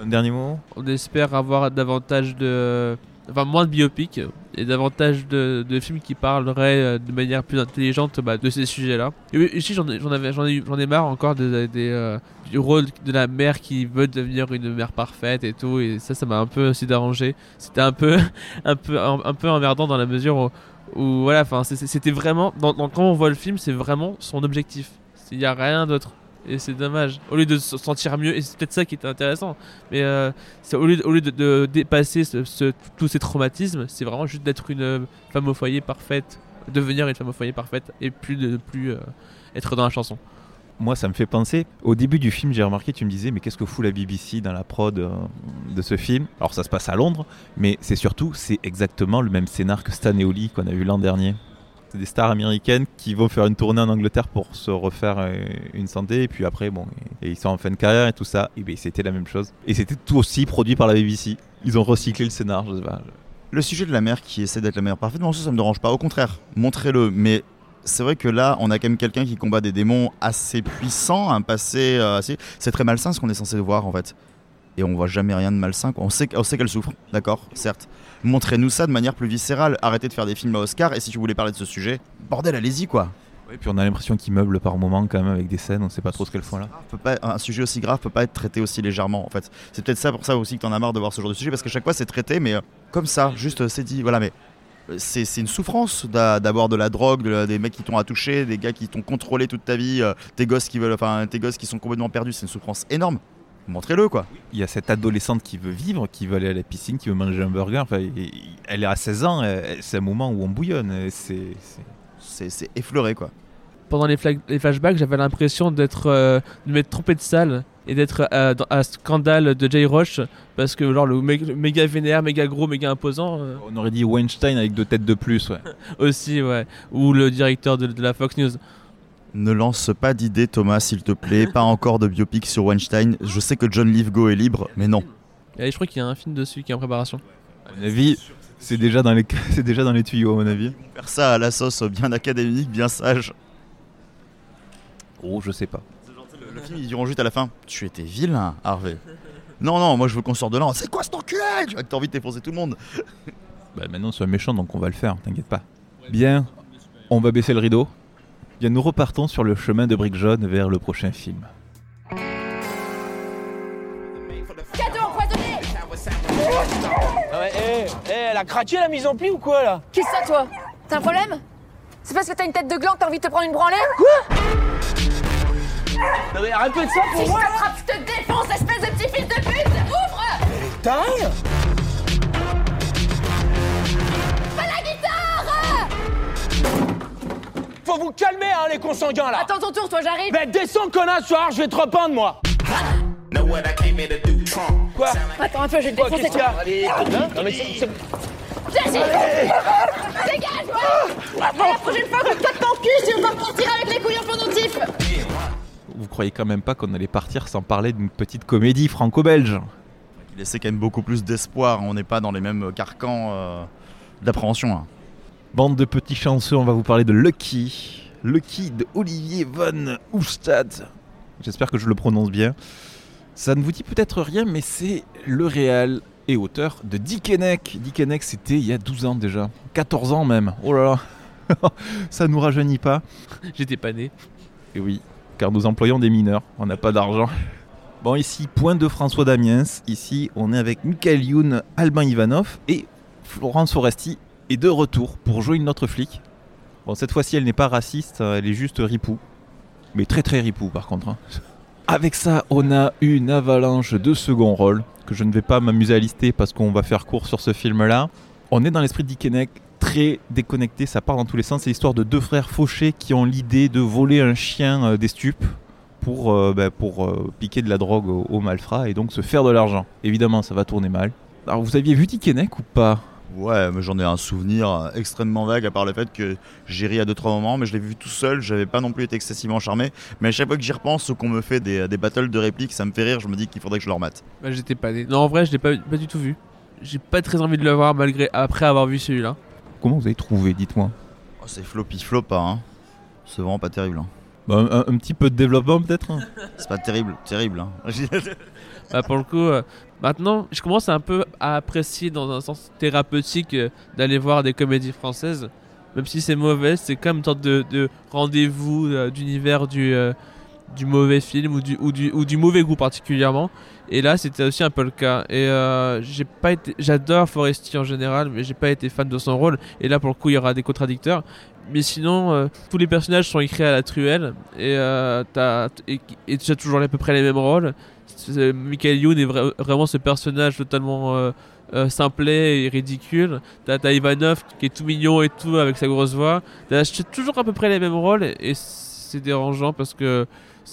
Un dernier mot? On espère avoir davantage de. Enfin, moins de biopics et davantage de, films qui parleraient euh, de manière plus intelligente bah, de ces sujets-là. Et ici, j'en ai, j'en avais- j'en ai, ai marre encore des, euh, du rôle de la mère qui veut devenir une mère parfaite et tout. Et ça, ça m'a un peu aussi dérangé. C'était un peu, <laughs> un, peu, un, peu emmerdant dans la mesure où, où voilà, c'était vraiment. Quand on voit le film, c'est vraiment son objectif. Il n'y a rien d'autre. Et c'est dommage. Au lieu de se sentir mieux, et c'est peut-être ça qui était intéressant, mais euh, au lieu, de, dépasser ce- tous ces traumatismes, c'est vraiment juste d'être une euh, femme au foyer parfaite, devenir une femme au foyer parfaite, et plus de plus euh, être dans la chanson. Moi, ça me fait penser. Au début du film, j'ai remarqué, tu me disais, mais qu'est-ce que fout la BBC dans la prod de ce film? Alors, ça se passe à Londres, mais c'est surtout, c'est exactement le même scénar que Stan et Oli qu'on a vu l'an dernier. C'est des stars américaines qui vont faire une tournée en Angleterre pour se refaire euh, une santé, et puis après, bon, et, ils sont en fin de carrière et tout ça. Et bien, c'était la même chose. Et c'était tout aussi produit par la BBC. Ils ont recyclé le scénar, je sais pas. Le sujet de la mère qui essaie d'être la mère parfaite, non, ça, ça me dérange pas. Au contraire, montrez-le. Mais c'est vrai que là, on a quand même quelqu'un qui combat des démons assez puissants, un passé euh, assez. C'est très malsain ce qu'on est censé voir en fait. Et on voit jamais rien de malsain. quoi. On sait, on sait qu'elle souffre, d'accord, certes. Montrez-nous ça de manière plus viscérale. Arrêtez de faire des films à Oscar. Et si vous voulez parler de ce sujet, bordel, allez-y quoi. Et puis on a l'impression qu'ils meublent par moment quand même avec des scènes, on sait pas trop ce qu'elles font là. Peut pas, un sujet aussi grave peut pas être traité aussi légèrement en fait. C'est peut-être ça pour ça aussi que t'en as marre de voir ce genre de sujet parce que chaque fois c'est traité mais euh, comme ça, juste euh, c'est dit, voilà mais euh, c'est une souffrance d'a- d'avoir de la drogue, de la- des mecs qui t'ont attouché, des gars qui t'ont contrôlé toute ta vie, euh, tes gosses qui veulent, enfin tes gosses qui sont complètement perdus, c'est une souffrance énorme. Montrez-le quoi. Il y a cette adolescente qui veut vivre, qui veut aller à la piscine, qui veut manger un burger. Enfin, elle est à 16 ans, c'est un moment où on bouillonne. et C'est c'est- C'est c'est effleuré quoi. Pendant les, flashbacks, j'avais l'impression d'être euh, de m'être trompé de salle et d'être euh, dans- à Scandale de Jay Roche parce que genre le mé- méga vénère, méga gros, méga imposant euh, On aurait dit Weinstein avec deux têtes de plus. Ouais. <laughs> aussi, ouais, ou le directeur de, de la Fox News. Ne lance pas d'idée Thomas s'il te plaît, pas encore de biopic sur Weinstein. Je sais que John Lithgow est libre, mais non. Et je crois qu'il y a un film dessus qui est en préparation. À mon avis, c'est déjà, dans les... <laughs> c'est déjà dans les tuyaux, à mon avis. Faire ça à la sauce bien académique, bien sage. Oh, je sais pas. Le film, ils diront juste à la fin Tu étais vilain, Harvey. Non, non, moi je veux qu'on sorte de là. C'est quoi cet enculé Tu vois que t'as envie de défoncer tout le monde. Bah, maintenant, c'est un méchant, donc on va le faire, t'inquiète pas. Bien, on va baisser le rideau. Bien, nous repartons sur le chemin de Brick Jaune vers le prochain film. Cadeau empoisonné. Ah ouais, hé, hé, elle a craqué la mise en pli ou quoi là? Qui ça toi? T'as un problème? C'est parce que t'as une tête de gland que t'as envie de te prendre une branlée? Quoi? Non mais arrête-toi de ça Si pour je moi. t'attrape, je te défonce, espèce de petit fils de pute! Ouvre! Taré Faut vous calmer hein les consanguins là. Attends ton tour, toi j'arrive. Mais descends connasse soir, je vais te repeindre moi. Quoi Attends un peu, je vais te défoncer toi. Allez, non mais c'est... Dégage, ouais Et la prochaine fois toi ton cul, tu vas partir avec les couilles en pendentif. Vous croyez quand même pas qu'on allait partir sans parler d'une petite comédie franco-belge Il laissait quand même beaucoup plus d'espoir. On n'est pas dans les mêmes carcans euh, d'appréhension. hein. Bande de petits chanceux, on va vous parler de Lucky. Lucky de Olivier Von Oostad. J'espère que je le prononce bien. Ça ne vous dit peut-être rien, mais c'est le réal et auteur de Dickeneck. Dickeneck, c'était il y a 12 ans déjà. 14 ans même. Oh là là. <laughs> Ça nous rajeunit pas. J'étais pas né. Et oui, car nous employons des mineurs. On n'a pas d'argent. Bon, ici, point de François Damiens. Ici, on est avec Michael Youn, Albin Ivanov et Florence Foresti est de retour pour jouer une autre flic. Bon, cette fois-ci, elle n'est pas raciste, elle est juste ripou. Mais très très ripou par contre. hein. <laughs> Avec ça, on a une avalanche de second rôle que je ne vais pas m'amuser à lister parce qu'on va faire court sur ce film-là. On est dans l'esprit de Dickeneck, très déconnecté, ça part dans tous les sens. C'est l'histoire de deux frères fauchés qui ont l'idée de voler un chien euh, des stupes pour, euh, bah, pour euh, piquer de la drogue aux, aux malfrats et donc se faire de l'argent. Évidemment, ça va tourner mal. Alors, vous aviez vu Dickeneck ou pas? Ouais, mais j'en ai un souvenir extrêmement vague, à part le fait que j'ai ri à deux trois moments, mais je l'ai vu tout seul, j'avais pas non plus été excessivement charmé. Mais à chaque fois que j'y repense ou qu'on me fait des, des battles de répliques, ça me fait rire, je me dis qu'il faudrait que je le remate. Bah, j'étais pas né. Non, en vrai, je l'ai pas, pas du tout vu. J'ai pas très envie de le voir malgré après avoir vu celui-là. Comment vous avez trouvé, dites-moi? Oh, c'est floppy flop, hein. C'est vraiment pas terrible. hein. Bah, un, un petit peu de développement peut-être hein C'est pas terrible, terrible. hein. <laughs> Bah, pour le coup, euh, maintenant, je commence un peu à apprécier dans un sens thérapeutique euh, d'aller voir des comédies françaises. Même si c'est mauvais, c'est quand même une sorte de, de rendez-vous euh, d'univers du, euh, du mauvais film ou du, ou, du, ou du mauvais goût particulièrement. Et là, c'était aussi un peu le cas. Et euh, j'adore Foresti en général, mais j'ai pas été fan de son rôle. Et là, pour le coup, il y aura des contradicteurs. Mais sinon, euh, tous les personnages sont écrits à la truelle et euh, t'as et, as toujours à peu près les mêmes rôles. C'est- Michael Youn est vra- vraiment ce personnage totalement euh, euh, simplet et ridicule. T'as Ivanov qui est tout mignon et tout avec sa grosse voix. T'as toujours à peu près les mêmes rôles et c'est dérangeant parce que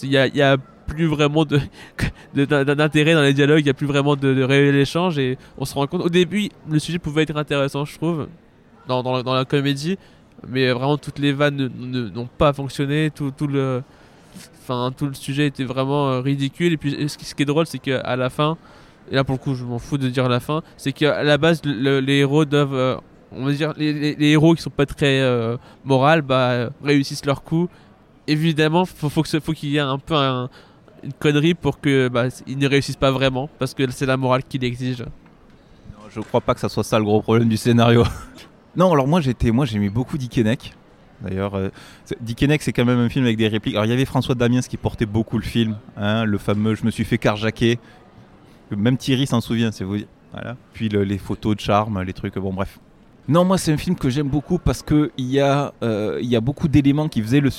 il y a, plus vraiment d'intérêt dans les dialogues, il y a plus vraiment de, réel échange et on se rend compte. Au début, le sujet pouvait être intéressant, je trouve, dans, la, comédie, mais vraiment toutes les vannes ne- ne- n'ont pas fonctionné, tout, le sujet était vraiment euh, ridicule et puis ce qui, est drôle c'est qu'à la fin et là pour le coup je m'en fous de dire la fin c'est qu'à la base le- les héros doivent euh, on va dire les, héros qui sont pas très euh, morales bah réussissent leur coup évidemment faut, faut que ce- faut qu'il y ait un peu un- une connerie pour que bah, ils ne réussissent pas vraiment parce que c'est la morale qui l'exige Je crois pas que ça soit ça le gros problème du scénario. <laughs> non, alors moi j'étais, moi j'aimais beaucoup Dickeneck. D'ailleurs, euh, c'est- Dickeneck c'est quand même un film avec des répliques. Alors il y avait François Damiens qui portait beaucoup le film, hein, le fameux "Je me suis fait carjacker". Même Thierry s'en souvient, c'est vous dire. Voilà. Puis le- les photos de charme, les trucs. Bon bref. Non, moi c'est un film que j'aime beaucoup parce que il y a, euh, il y a beaucoup d'éléments qui faisaient le.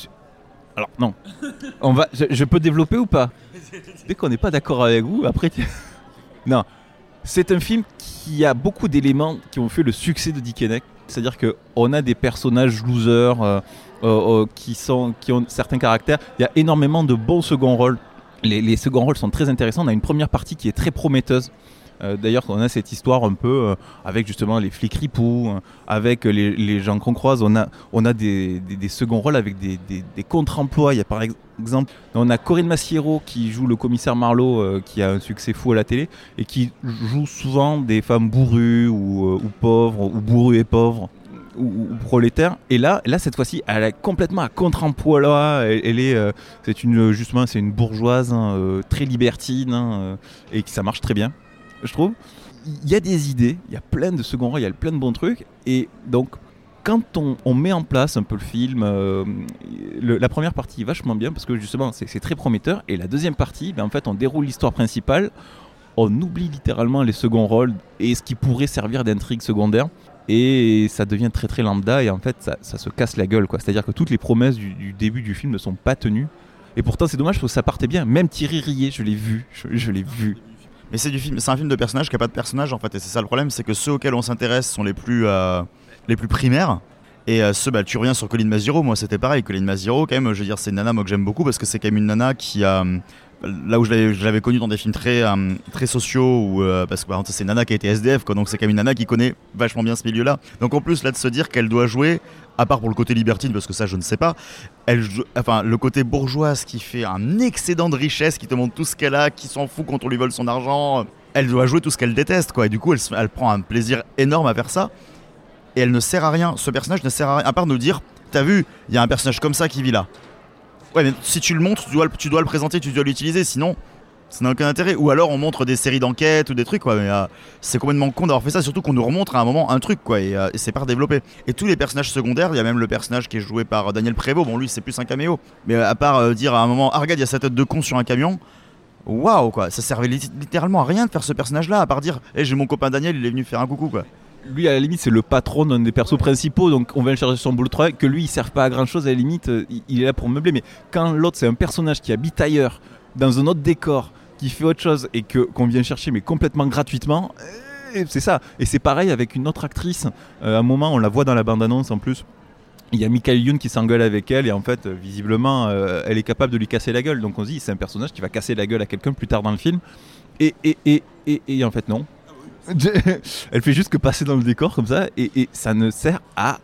Alors non, on va, je, peux développer ou pas? Dès qu'on n'est pas d'accord avec vous, après. <laughs> non, c'est un film qui a beaucoup d'éléments qui ont fait le succès de Dickeneck. C'est-à-dire qu'on a des personnages losers euh, euh, euh, qui, ont certains caractères. Il y a énormément de bons second rôles. Les, les seconds rôles sont très intéressants. On a une première partie qui est très prometteuse. Euh, D'ailleurs, on a cette histoire un peu euh, avec justement les flics ripoux, euh, avec les, gens qu'on croise. On a, des, seconds rôles avec des, contre-emplois. Il y a par ex- exemple, on a Corinne Massiero qui joue le commissaire Marlowe, euh, qui a un succès fou à la télé et qui joue souvent des femmes bourrues ou, pauvres, ou bourrues et pauvres. Ou, ou prolétaires et là, cette fois-ci, elle est complètement à contre-emploi là. Elle, elle est, c'est une justement, c'est une bourgeoise hein, très libertine hein, et qui ça marche très bien, je trouve. Il y a des idées, il y a plein de second rôles, il y a plein de bons trucs et donc quand on, met en place un peu le film, euh, la première partie est vachement bien parce que justement c'est très prometteur et la deuxième partie, ben, en fait on déroule l'histoire principale, on oublie littéralement les seconds rôles et ce qui pourrait servir d'intrigue secondaire et ça devient très très lambda et en fait ça, se casse la gueule. C'est-à-dire que toutes les promesses du, début du film ne sont pas tenues et pourtant c'est dommage parce que ça partait bien. Même Thierry Rier, je l'ai vu, je l'ai vu. Mais c'est du film, c'est un film de personnage qui a pas de personnage en fait, et c'est ça le problème, c'est que ceux auxquels on s'intéresse sont les plus, euh, primaires. Et euh, ceux, bah, tu reviens sur Colin Maziro, moi c'était pareil. Colin Maziro, quand même, je veux dire, c'est une nana moi, que j'aime beaucoup parce que c'est quand même une nana qui a. là où je l'avais- connue dans des films très, euh, très sociaux, où, euh, parce que par exemple, c'est nana qui a été SDF, quoi, donc c'est quand même une nana qui connaît vachement bien ce milieu-là. Donc en plus, là, de se dire qu'elle doit jouer, à part pour le côté libertine, parce que ça, je ne sais pas, elle enfin, le côté bourgeoise qui fait un excédent de richesse, qui te montre tout ce qu'elle a, qui s'en fout quand on lui vole son argent, elle doit jouer tout ce qu'elle déteste, quoi. Et du coup, elle, elle prend un plaisir énorme à faire ça. Et elle ne sert à rien. Ce personnage ne sert à rien, à part nous dire T'as vu, il y a un personnage comme ça qui vit là. Ouais, mais si tu le montres, tu dois le, présenter, tu dois l'utiliser, sinon ça n'a aucun intérêt. Ou alors on montre des séries d'enquêtes ou des trucs, quoi. Mais euh, c'est complètement con d'avoir fait ça, surtout qu'on nous remontre à un moment un truc, quoi. Et, euh, c'est pas redéveloppé. Et tous les personnages secondaires, il y a même le personnage qui est joué par Daniel Prévost. Bon, lui, c'est plus un caméo. Mais euh, à part euh, dire à un moment Ah, regarde, il y a sa tête de con sur un camion. Waouh, quoi. Ça servait lit- littéralement à rien de faire ce personnage-là, à part dire Eh, j'ai mon copain Daniel, il est venu faire un coucou, quoi. Lui à la limite c'est le patron d'un des persos principaux donc on va le charger son boulot de travail que lui il sert pas à grand chose à la limite euh, il- est là pour meubler mais quand l'autre c'est un personnage qui habite ailleurs dans un autre décor qui fait autre chose et que qu'on vient chercher mais complètement gratuitement euh, c'est ça. Et c'est pareil avec une autre actrice. Euh, à un moment on la voit dans la bande annonce en plus. Il y a Michael Youn qui s'engueule avec elle et en fait visiblement elle est capable de lui casser la gueule. Donc on se dit c'est un personnage qui va casser la gueule à quelqu'un plus tard dans le film. Et, et, et, et en fait non <laughs> elle fait juste que passer dans le décor comme ça et, et ça ne sert à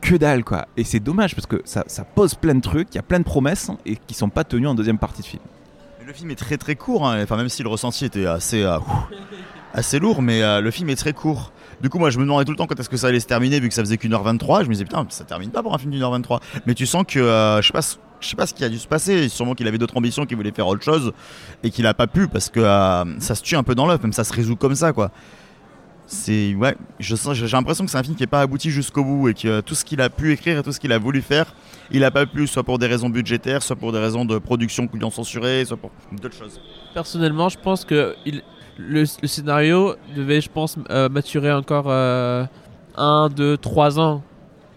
que dalle quoi. Et c'est dommage parce que ça, ça pose plein de trucs, il y a plein de promesses et qui sont pas tenues en deuxième partie de film. Mais le film est très très court, hein. enfin même si le ressenti était assez, euh, <laughs> assez lourd, mais euh, le film est très court. Du coup, moi je me demandais tout le temps quand est-ce que ça allait se terminer, vu que ça faisait qu'une heure 23. Je me disais, putain, ça termine pas pour un film d'une heure 23. Mais tu sens que, euh, je sais pas, je sais pas ce qui a dû se passer. Sûrement qu'il avait d'autres ambitions, qu'il voulait faire autre chose et qu'il a pas pu parce que euh, ça se tue un peu dans l'œuf, même ça se résout comme ça quoi. C'est ouais, j'ai l'impression que c'est un film qui est pas abouti jusqu'au bout et que tout ce qu'il a pu écrire et tout ce qu'il a voulu faire, il a pas pu, soit pour des raisons budgétaires, soit pour des raisons de production qui lui ont censuré, soit pour d'autres choses. Personnellement, je pense que le, scénario devait, je pense, euh, maturer encore euh, un, deux, trois ans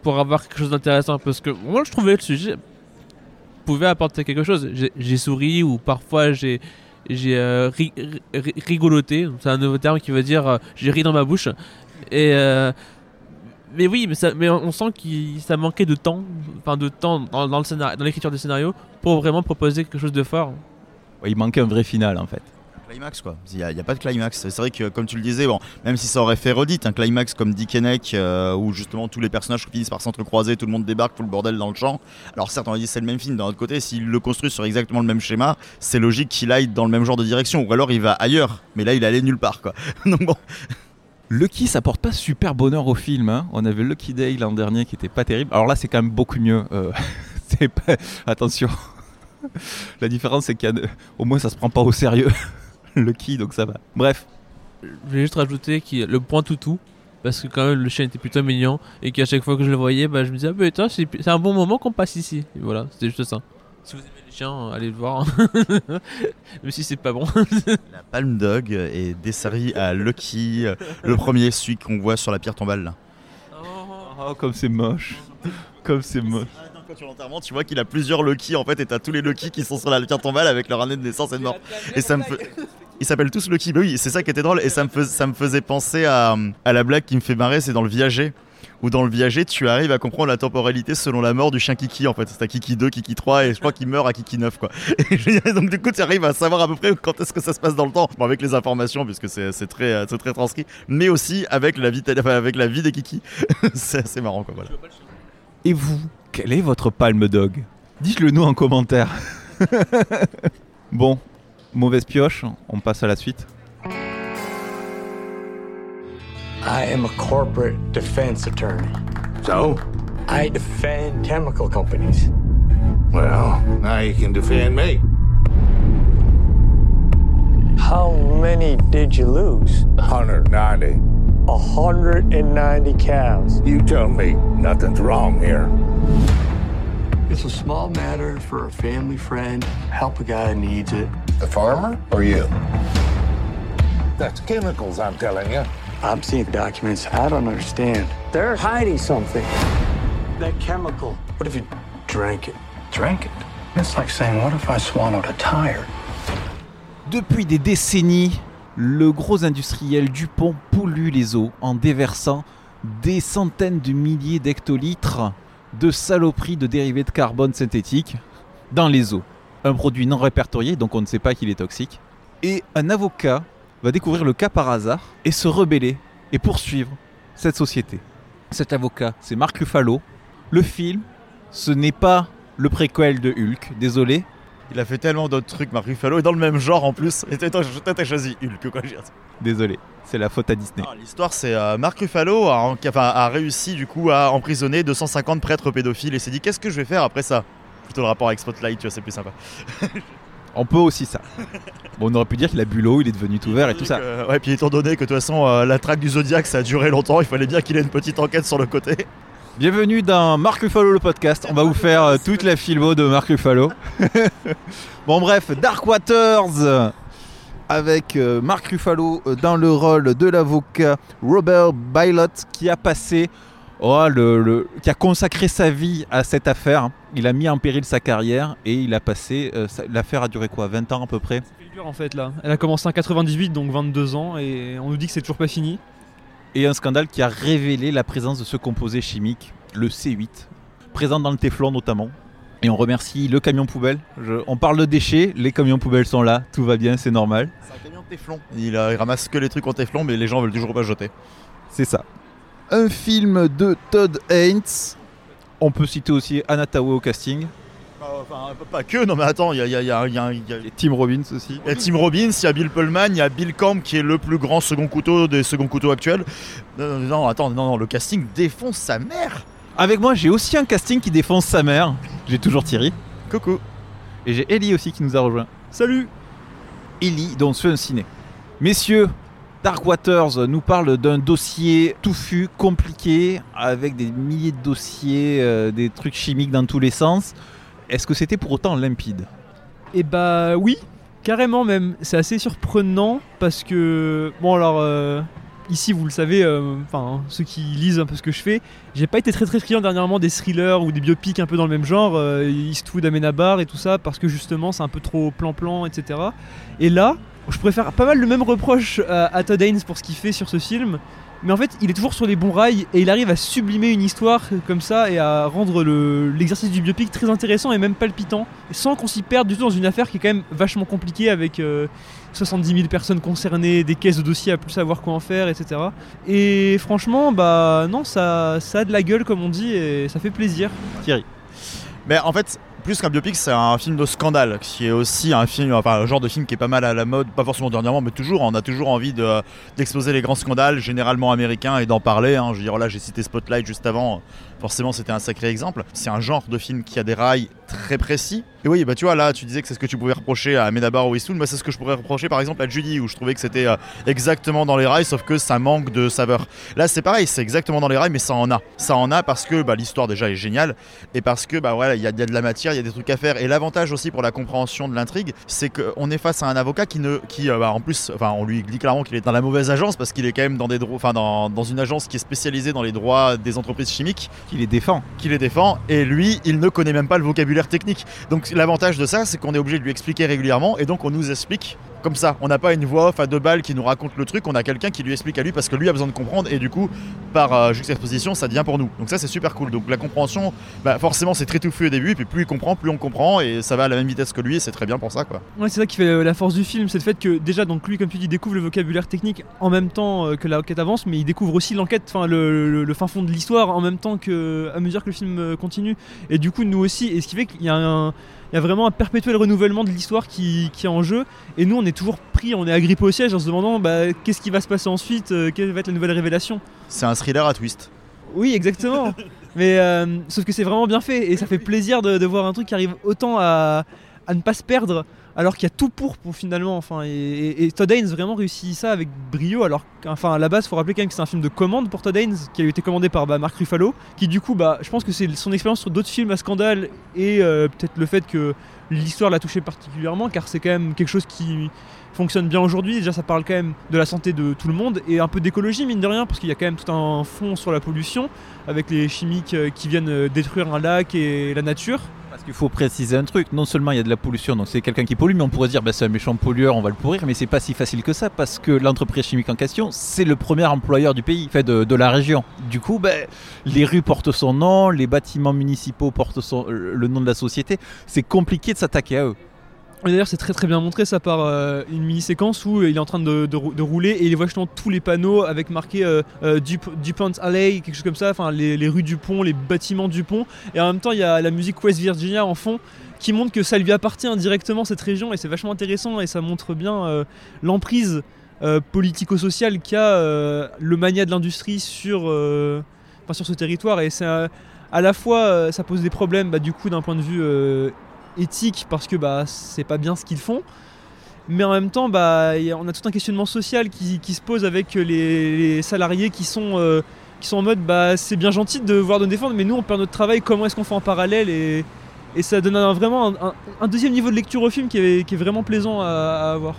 pour avoir quelque chose d'intéressant. Parce que moi, je trouvais le sujet pouvait apporter quelque chose. J'ai- souri ou parfois j'ai euh, ri- ri- rigoloté. C'est un nouveau terme qui veut dire euh, j'ai ri dans ma bouche. Et euh, mais oui, mais, ça, mais on sent que ça manquait de temps, enfin de temps dans, dans le scénario, dans l'écriture du scénario pour vraiment proposer quelque chose de fort. Il manquait un vrai final en fait. Climax quoi. Il n'y a, pas de climax. C'est vrai que comme tu le disais, même si ça aurait fait redite, un climax comme Dick euh, où justement tous les personnages finissent par s'entrecroiser, tout le monde débarque, tout le bordel dans le champ. Alors certes, on a dit c'est le même film. D'un autre côté, s'il le construit sur exactement le même schéma, c'est logique qu'il aille dans le même genre de direction. Ou alors il va ailleurs. Mais là, il allait nulle part quoi. <laughs> Bon. Lucky, ça porte pas super bonheur au film. hein. On avait Lucky Day l'an dernier qui était pas terrible. Alors là, c'est quand même beaucoup mieux. Euh. <laughs> Attention. <laughs> La différence, c'est qu'au moins, ça se prend pas au sérieux. <laughs> Lucky, donc ça va. Bref. Je vais juste rajouter qu'il y a le point toutou. Parce que quand même le chien était plutôt mignon et qu'à chaque fois que je le voyais, bah, je me disais ah, putain c'est c'est un bon moment qu'on passe ici. Et voilà, c'était juste ça. Si vous aimez les chiens, allez le voir. <laughs> Même si c'est pas bon. <laughs> La Palm Dog est desservie à Lucky, le premier, celui qu'on voit sur la pierre tombale. Là. Oh, comme c'est moche. Comme c'est moche. Quand tu l'enterrement, tu vois qu'il a plusieurs Lucky en fait, et t'as tous les Lucky qui sont sur la pierre tombale avec leur année de naissance et de mort. Et ça me fait. Ils s'appellent tous Lucky, bah oui, c'est ça qui était drôle, et ça me, faisait penser à, la blague qui me fait marrer, c'est dans le viager. Où dans le viager, tu arrives à comprendre la temporalité selon la mort du chien Kiki en fait. C'est à Kiki 2, Kiki 3, et je crois qu'il meurt à Kiki 9 quoi. <laughs> Donc du coup, tu arrives à savoir à peu près quand est-ce que ça se passe dans le temps. Avec les informations, puisque c'est c'est très, euh, c'est très transcrit, mais aussi avec la vie, des Kiki. <laughs> c'est assez marrant quoi. Et vous, quel est votre Palm Dog? Dites-le nous en commentaire. <laughs> bon, mauvaise pioche, on passe à la suite. I am a corporate defense attorney. So? I defend chemical companies. Well, now you can defend me. How many did you lose? 190. 190 cows. You tell me nothing's wrong here. It's a small matter for a family friend. Help a guy who needs it. The farmer or you? That's chemicals, I'm telling you. I'm seeing documents I don't understand. They're hiding something. That chemical. What if you drank it? Drank it? It's like saying, what if I swallowed a tire? Depuis des décennies, le gros industriel Dupont pollue les eaux en déversant des centaines de milliers d'hectolitres de saloperies de dérivés de carbone synthétique dans les eaux. Un produit non répertorié, donc on ne sait pas qu'il est toxique. Et un avocat va découvrir le cas par hasard et se rebeller et poursuivre cette société. Cet avocat, c'est Marc Ruffalo. Le film, ce n'est pas le préquel de Hulk, désolé, Il a fait tellement d'autres trucs, Marc Ruffalo, et dans le même genre en plus. Et toi, t'as choisi Hulk, quoi. désolé, c'est la faute à Disney. L'histoire, c'est euh, Marc Ruffalo a, réussi du coup à emprisonner 250 prêtres pédophiles et s'est dit qu'est-ce que je vais faire après ça? Plutôt le rapport avec Spotlight, tu vois, c'est plus sympa. <laughs> On peut aussi ça. Bon, on aurait pu dire qu'il a bu l'eau, il est devenu tout vert et tout ça. Euh, ouais, puis étant donné que de toute façon euh, la traque du Zodiac ça a duré longtemps, il fallait bien qu'il ait une petite enquête sur le côté. Bienvenue dans Marc Ruffalo le podcast. On va vous faire euh, toute la filmo de Marc Ruffalo. <laughs> bon bref, Dark Waters. avec euh, Mark Ruffalo euh, dans le rôle de l'avocat Robert Bylot qui a passé, oh, qui a consacré sa vie à cette affaire. Il a mis en péril sa carrière et il a passé. euh, L'affaire a duré quoi 20 ans à peu près? Elle a commencé en 98, donc 22 ans, et on nous dit que c'est toujours pas fini. Et un scandale qui a révélé la présence de ce composé chimique, le C8, présent dans le téflon notamment. Et on remercie le camion poubelle. Je- on parle de déchets, les camions poubelles sont là, tout va bien, c'est normal. C'est un camion de téflon. Il, euh, il ramasse que les trucs en téflon, mais les gens veulent toujours pas jeter. C'est ça. Un film de Todd Haynes. On peut citer aussi Anna Taoué au casting. Enfin, pas que, non mais attends, il y y y y a- Tim Robbins aussi. il y a Tim Robbins, il y a Bill Pullman, il y a Bill Camp qui est le plus grand second couteau des seconds couteaux actuels. Non, non, attends, non, non, le casting défonce sa mère. Avec moi, j'ai aussi un casting qui défonce sa mère. J'ai toujours Thierry. Coucou. Et j'ai Ellie aussi qui nous a rejoint. Salut Ellie, dont on se fait un ciné. Messieurs, Dark Waters nous parle d'un dossier touffu, compliqué, avec des milliers de dossiers, euh, des trucs chimiques dans tous les sens. Est-ce que c'était pour autant limpide? Et bah oui, carrément même. C'est assez surprenant parce que bon alors euh, ici vous le savez, euh, enfin ceux qui lisent un peu ce que je fais, j'ai pas été très très friand dernièrement des thrillers ou des biopics un peu dans le même genre, euh, Eastwood, Amenabar et tout ça parce que justement c'est un peu trop plan-plan etc. Et là, je faire pas mal le même reproche à, à Todd Haynes pour ce qu'il fait sur ce film. Mais en fait, il est toujours sur les bons rails et il arrive à sublimer une histoire comme ça et à rendre le- l'exercice du biopic très intéressant et même palpitant, sans qu'on s'y perde du tout dans une affaire qui est quand même vachement compliquée avec euh, 70 000 personnes concernées, des caisses de dossiers à plus savoir quoi en faire, etc. Et franchement, bah non, ça, ça a de la gueule comme on dit et ça fait plaisir. Thierry. Mais en fait, plus qu'un biopic, c'est un film de scandale, qui est aussi un film, enfin un genre de film qui est pas mal à la mode, pas forcément dernièrement, mais toujours. On a toujours envie de- d'exposer les grands scandales, généralement américains, et d'en parler. hein. Je veux là, j'ai cité Spotlight juste avant. Forcément, c'était un sacré exemple. C'est un genre de film qui a des rails très précis. Et oui, bah tu vois, là, tu disais que c'est ce que tu pouvais reprocher à Medabar ou Eastwood, mais c'est ce que je pourrais reprocher par exemple à Judy, où je trouvais que c'était euh, exactement dans les rails, sauf que ça manque de saveur. Là, c'est pareil, c'est exactement dans les rails, mais ça en a. Ça en a parce que bah, l'histoire déjà est géniale, et parce que bah voilà, il y, a de la matière, il y a des trucs à faire. Et l'avantage aussi pour la compréhension de l'intrigue, c'est qu'on est face à un avocat qui ne, qui euh, bah, en plus, enfin, on lui dit clairement qu'il est dans la mauvaise agence parce qu'il est quand même dans des enfin dans, dans une agence qui est spécialisée dans les droits des entreprises chimiques, Qui les défend. qui les défend, et lui, il ne connaît même pas le vocabulaire technique. Donc l'avantage de ça, c'est qu'on est obligé de lui expliquer régulièrement, et donc on nous explique comme ça. On n'a pas une voix off à deux balles qui nous raconte le truc, on a quelqu'un qui lui explique à lui parce que lui a besoin de comprendre, et du coup, par euh, juxtaposition, ça devient pour nous. Donc ça, c'est super cool. Donc la compréhension, bah, forcément, c'est très touffu au début, et puis plus il comprend, plus on comprend, et ça va à la même vitesse que lui, et c'est très bien pour ça, quoi. Ouais, c'est ça qui fait la force du film, c'est le fait que déjà, donc lui, comme tu dis, découvre le vocabulaire technique en même temps euh, que l'enquête avance, mais il découvre aussi l'enquête, enfin le fin fond de l'histoire en même temps que à mesure que le film euh, continue. Et du coup, nous aussi, et ce qui fait qu'il y a un il y a vraiment un perpétuel renouvellement de l'histoire qui, qui est en jeu. Et nous, on est toujours pris, on est agrippé au siège en se demandant bah, qu'est-ce qui va se passer ensuite, euh, quelle va être la nouvelle révélation. C'est un thriller à twist. Oui, exactement. <laughs> Mais euh, sauf que c'est vraiment bien fait et ça fait plaisir de, de voir un truc qui arrive autant à, à ne pas se perdre alors qu'il y a tout pour, pour finalement. Enfin, et, Todd Haynes vraiment réussit ça avec brio. Alors qu'enfin à la base, faut rappeler quand même que c'est un film de commande pour Todd Haynes qui a été commandé par bah, Mark Ruffalo, qui du coup, bah, je pense que c'est son expérience sur d'autres films à scandale et euh, peut-être le fait que l'histoire l'a touché particulièrement car c'est quand même quelque chose qui fonctionne bien aujourd'hui. Déjà, ça parle quand même de la santé de tout le monde et un peu d'écologie, mine de rien, parce qu'il y a quand même tout un fond sur la pollution avec les chimiques euh, qui viennent euh, détruire un lac et la nature. Qu'il faut préciser un truc, non seulement il y a de la pollution, donc c'est quelqu'un qui pollue, mais on pourrait dire bah, c'est un méchant pollueur, on va le pourrir, mais c'est pas si facile que ça, parce que l'entreprise chimique en question, c'est le premier employeur du pays, fait de, la région. Du coup, bah, les rues portent son nom, les bâtiments municipaux portent le nom de la société, c'est compliqué de s'attaquer à eux. D'ailleurs, c'est très très bien montré ça par euh, une mini-séquence où euh, il est en train de, de rou- de rouler et il voit justement tous les panneaux avec marqué euh, euh, Dup- DuPont Alley, quelque chose comme ça, enfin les, rues du pont, les bâtiments du pont. Et en même temps, il y a la musique West Virginia en fond qui montre que ça lui appartient directement cette région et c'est vachement intéressant et ça montre bien l'emprise politico-sociale qu'a le mania de l'industrie sur, sur ce territoire. Et c'est à la fois, ça pose des problèmes bah, du coup d'un point de vue éthique parce que bah, c'est pas bien ce qu'ils font. Mais en même temps, bah, on a tout un questionnement social qui, se pose avec les, les salariés qui sont, euh, qui sont en mode bah, c'est bien gentil de voir nous défendre, mais nous on perd notre travail, comment est-ce qu'on fait en parallèle et, ça donne vraiment un, deuxième niveau de lecture au film qui est, qui est vraiment plaisant à, à avoir.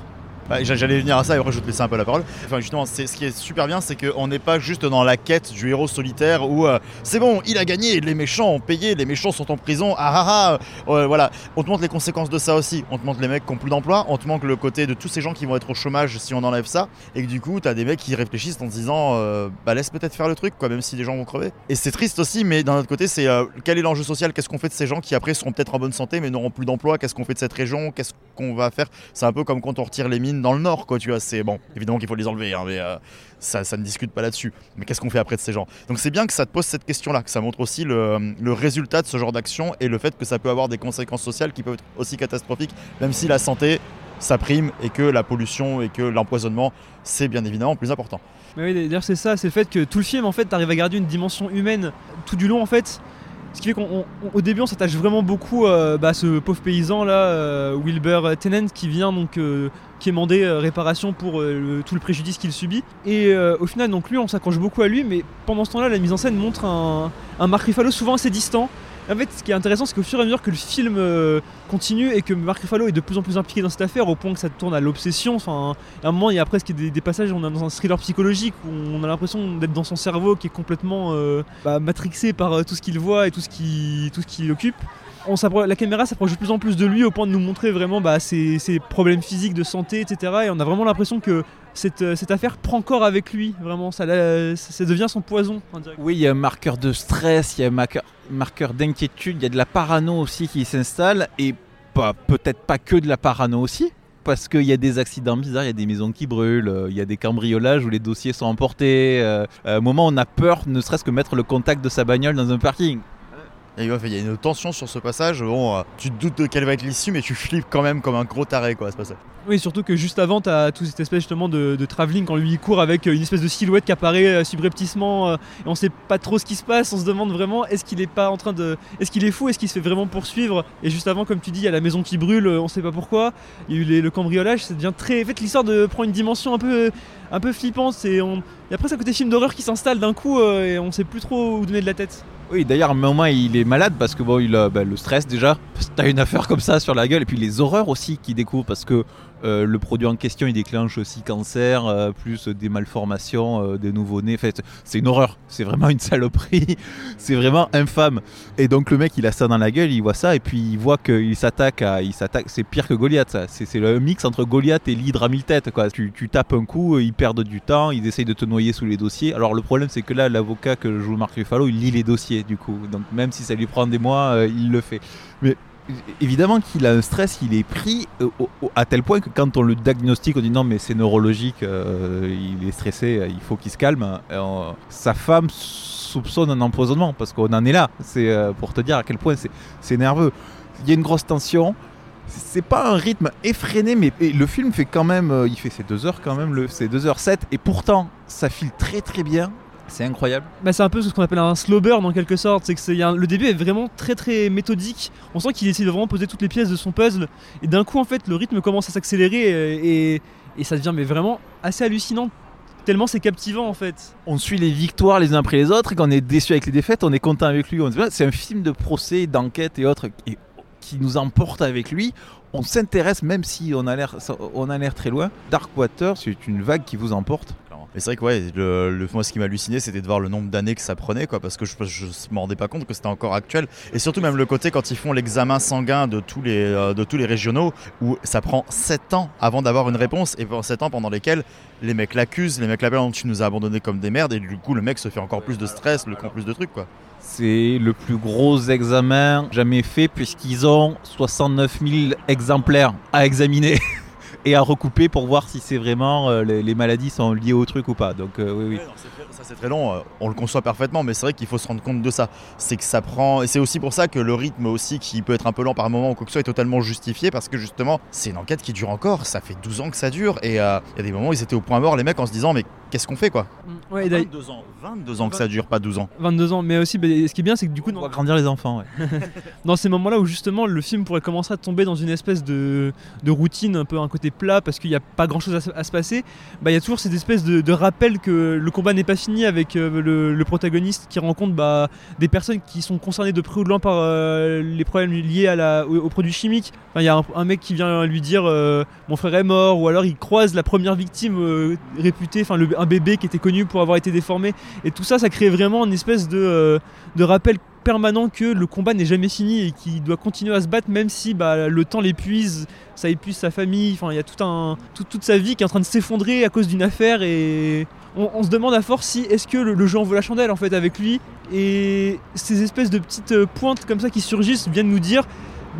Bah, j'a- J'allais venir à ça et après je vais te laisser un peu la parole. Enfin justement, ce qui est super bien, c'est qu'on n'est pas juste dans la quête du héros solitaire où euh, c'est bon, il a gagné, les méchants ont payé, les méchants sont en prison, ah ah ah. Ouais, voilà, on te montre les conséquences de ça aussi. On te montre les mecs qui ont plus d'emploi, on te montre le côté de tous ces gens qui vont être au chômage si on enlève ça, et que du coup t'as des mecs qui réfléchissent en se disant euh, bah laisse peut-être faire le truc quoi, même si les gens vont crever. Et c'est triste aussi, mais d'un autre côté c'est euh, quel est l'enjeu social, qu'est-ce qu'on fait de ces gens qui après seront peut-être en bonne santé mais n'auront plus d'emploi, qu'est-ce qu'on fait de cette région, qu'est-ce qu'on va faire? C'est un peu comme quand les mines dans le nord quoi, tu vois. C'est bon, évidemment qu'il faut les enlever, hein, mais euh, ça, ça ne discute pas là-dessus. Mais qu'est-ce qu'on fait après de ces gens? Donc c'est bien que ça te pose cette question-là, que ça montre aussi le, le résultat de ce genre d'action et le fait que ça peut avoir des conséquences sociales qui peuvent être aussi catastrophiques, même si la santé, ça prime et que la pollution et que l'empoisonnement, c'est bien évidemment plus important. Mais oui, d'ailleurs c'est ça, c'est le fait que tout le film en fait t'arrives à garder une dimension humaine tout du long en fait. Ce qui fait qu'au début on s'attache vraiment beaucoup euh, bah, à ce pauvre paysan là, euh, Wilbur Tennant, qui vient donc euh, quémander euh, réparation pour tout le préjudice qu'il subit. Et au final donc lui on s'accroche beaucoup à lui, mais pendant ce temps-là la mise en scène montre un, un Mark Ruffalo souvent assez distant. En fait, ce qui est intéressant, c'est qu'au fur et à mesure que le film euh, continue et que Mark Ruffalo est de plus en plus impliqué dans cette affaire, au point que ça tourne à l'obsession. Enfin, à un moment, il y a presque des, des passages où on est dans un thriller psychologique où on a l'impression d'être dans son cerveau qui est complètement euh, bah, matrixé par euh, tout ce qu'il voit et tout ce qui, tout. La caméra s'approche de plus en plus de lui au point de nous montrer vraiment bah, ses, problèmes physiques de santé, etc. Et on a vraiment l'impression que cette, euh, cette affaire prend corps avec lui, vraiment. Ça, devient son poison. Oui, il y a un marqueur de stress, il y a un marqueur, d'inquiétude, il y a de la parano aussi qui s'installe, et peut-être pas que de la parano aussi, parce qu'il y a des accidents bizarres, il y a des maisons qui brûlent, euh, il y a des cambriolages où les dossiers sont emportés. euh, à un moment, on a peur, ne serait-ce que mettre le contact de sa bagnole dans un parking. Et il y a une tension sur ce passage. Euh, tu te doutes de quelle va être l'issue, mais tu flippes quand même comme un gros taré, quoi, ce passage. Oui, surtout que juste avant, t'as toute cette espèce justement de, travelling quand lui il court avec euh, une espèce de silhouette qui apparaît euh, subrepticement et on sait pas trop ce qui se passe. On se demande vraiment est-ce qu'il est pas en train de. Est-ce qu'il est fou? Est-ce qu'il se fait vraiment poursuivre? Et juste avant, comme tu dis, il y a la maison qui brûle, on sait pas pourquoi. Il y a eu le cambriolage, ça devient très. En fait, l'histoire de prend une dimension un peu, flippante. C'est on... Il y a presque un côté film d'horreur qui s'installe d'un coup et on sait plus trop où donner de la tête. Oui, d'ailleurs, moment, il est malade parce que bon, il a bah, le stress déjà. T'as une affaire comme ça sur la gueule, et puis les horreurs aussi qu'il découvre parce que euh, le produit en question, il déclenche aussi cancer, euh, plus des malformations, euh, des nouveau-nés. En fait, c'est une horreur. C'est vraiment une saloperie. <laughs> c'est vraiment infâme. Et donc le mec, il a ça dans la gueule, il voit ça, et puis il voit qu'il s'attaque à, il s'attaque. C'est pire que Goliath. Ça. C'est, le mix entre Goliath et l'hydre à mille têtes. Quoi. Tu, tu tapes un coup, ils perdent du temps, ils essayent de te noyer sous les dossiers. Alors le problème, c'est que là, l'avocat que joue Marc Ruffalo, il lit les dossiers du coup. Donc même si ça lui prend des mois, il le fait. Mais évidemment qu'il a un stress, il est pris euh, à tel point que quand on le diagnostique, on dit non mais c'est neurologique, euh, il est stressé, euh, il faut qu'il se calme. Sa femme soupçonne un empoisonnement parce qu'on en est là. C'est pour te dire à quel point c'est- nerveux. Il y a une grosse tension. C'est pas un rythme effréné, mais le film fait quand même, il fait ses deux heures quand même, c'est 2h07, et pourtant ça file très très bien. C'est incroyable. Bah, c'est un peu ce qu'on appelle un slow burn en quelque sorte. C'est que c'est- il y a un- le début est vraiment très très méthodique. On sent qu'il essaie de vraiment poser toutes les pièces de son puzzle. Et d'un coup, en fait, le rythme commence à s'accélérer euh, et, et ça devient mais vraiment assez hallucinant. Tellement c'est captivant en fait. on suit les victoires les uns après les autres et quand on est déçu avec les défaites, on est content avec lui. On dit, C'est un film de procès, d'enquête et autres et- qui nous emporte avec lui. On s'intéresse même si on a l'air on a l'air très loin. Darkwater, c'est une vague qui vous emporte. Mais c'est vrai que ouais, le, moi ce qui m'a halluciné c'était de voir le nombre d'années que ça prenait quoi, parce que je, je me rendais pas compte que c'était encore actuel. Et surtout même le côté quand ils font l'examen sanguin de tous les euh, de tous les régionaux où ça prend 7 ans avant d'avoir une réponse et 7 ans pendant lesquels les mecs l'accusent, les mecs l'appellent en tu nous as abandonnés comme des merdes et du coup le mec se fait encore plus de stress, le encore plus de trucs quoi. C'est le plus gros examen jamais fait puisqu'ils ont 69 000 exemplaires à examiner <laughs> et à recouper pour voir si c'est vraiment euh, les, maladies sont liées au truc ou pas. Donc euh, oui oui. Ça c'est très long, euh, on le conçoit parfaitement, mais c'est vrai qu'il faut se rendre compte de ça. C'est que ça prend, et c'est aussi pour ça que le rythme aussi, qui peut être un peu lent par moment ou quoi que ce soit, est totalement justifié parce que justement, c'est une enquête qui dure encore. Ça fait 12 ans que ça dure, et il y a des moments où ils étaient au point mort, les mecs, en se disant, mais qu'est-ce qu'on fait quoi Ouais, et d'ailleurs- 22 ans, 22 ans que ça dure, pas 12 ans. 22 ans, mais aussi, bah, ce qui est bien, c'est que du coup, On va grandir les enfants, ouais. <laughs> dans ces moments-là où justement le film pourrait commencer à tomber dans une espèce de, de routine, un peu un côté plat, parce qu'il n'y a pas grand-chose à, se- à se passer, bah, il y a toujours cette espèce de, de rappel que le combat n'est pas fini avec euh, le, le protagoniste qui rencontre bah, des personnes qui sont concernées de près ou de loin par euh, les problèmes liés à la, aux, aux produits chimiques. Enfin, Il y a un, un mec qui vient lui dire euh, mon frère est mort, ou alors il croise la première victime euh, réputée, enfin le- un bébé qui était connu pour avoir été déformé, et tout ça, ça crée vraiment une espèce de, euh, rappel permanent que le combat n'est jamais fini et qu'il doit continuer à se battre même si bah, le temps l'épuise, ça épuise sa famille, il y a tout un, tout- toute sa vie qui est en train de s'effondrer à cause d'une affaire et on, se demande à force si est-ce que le, jeu en la chandelle en fait avec lui. Et ces espèces de petites euh, pointes comme ça qui surgissent viennent nous dire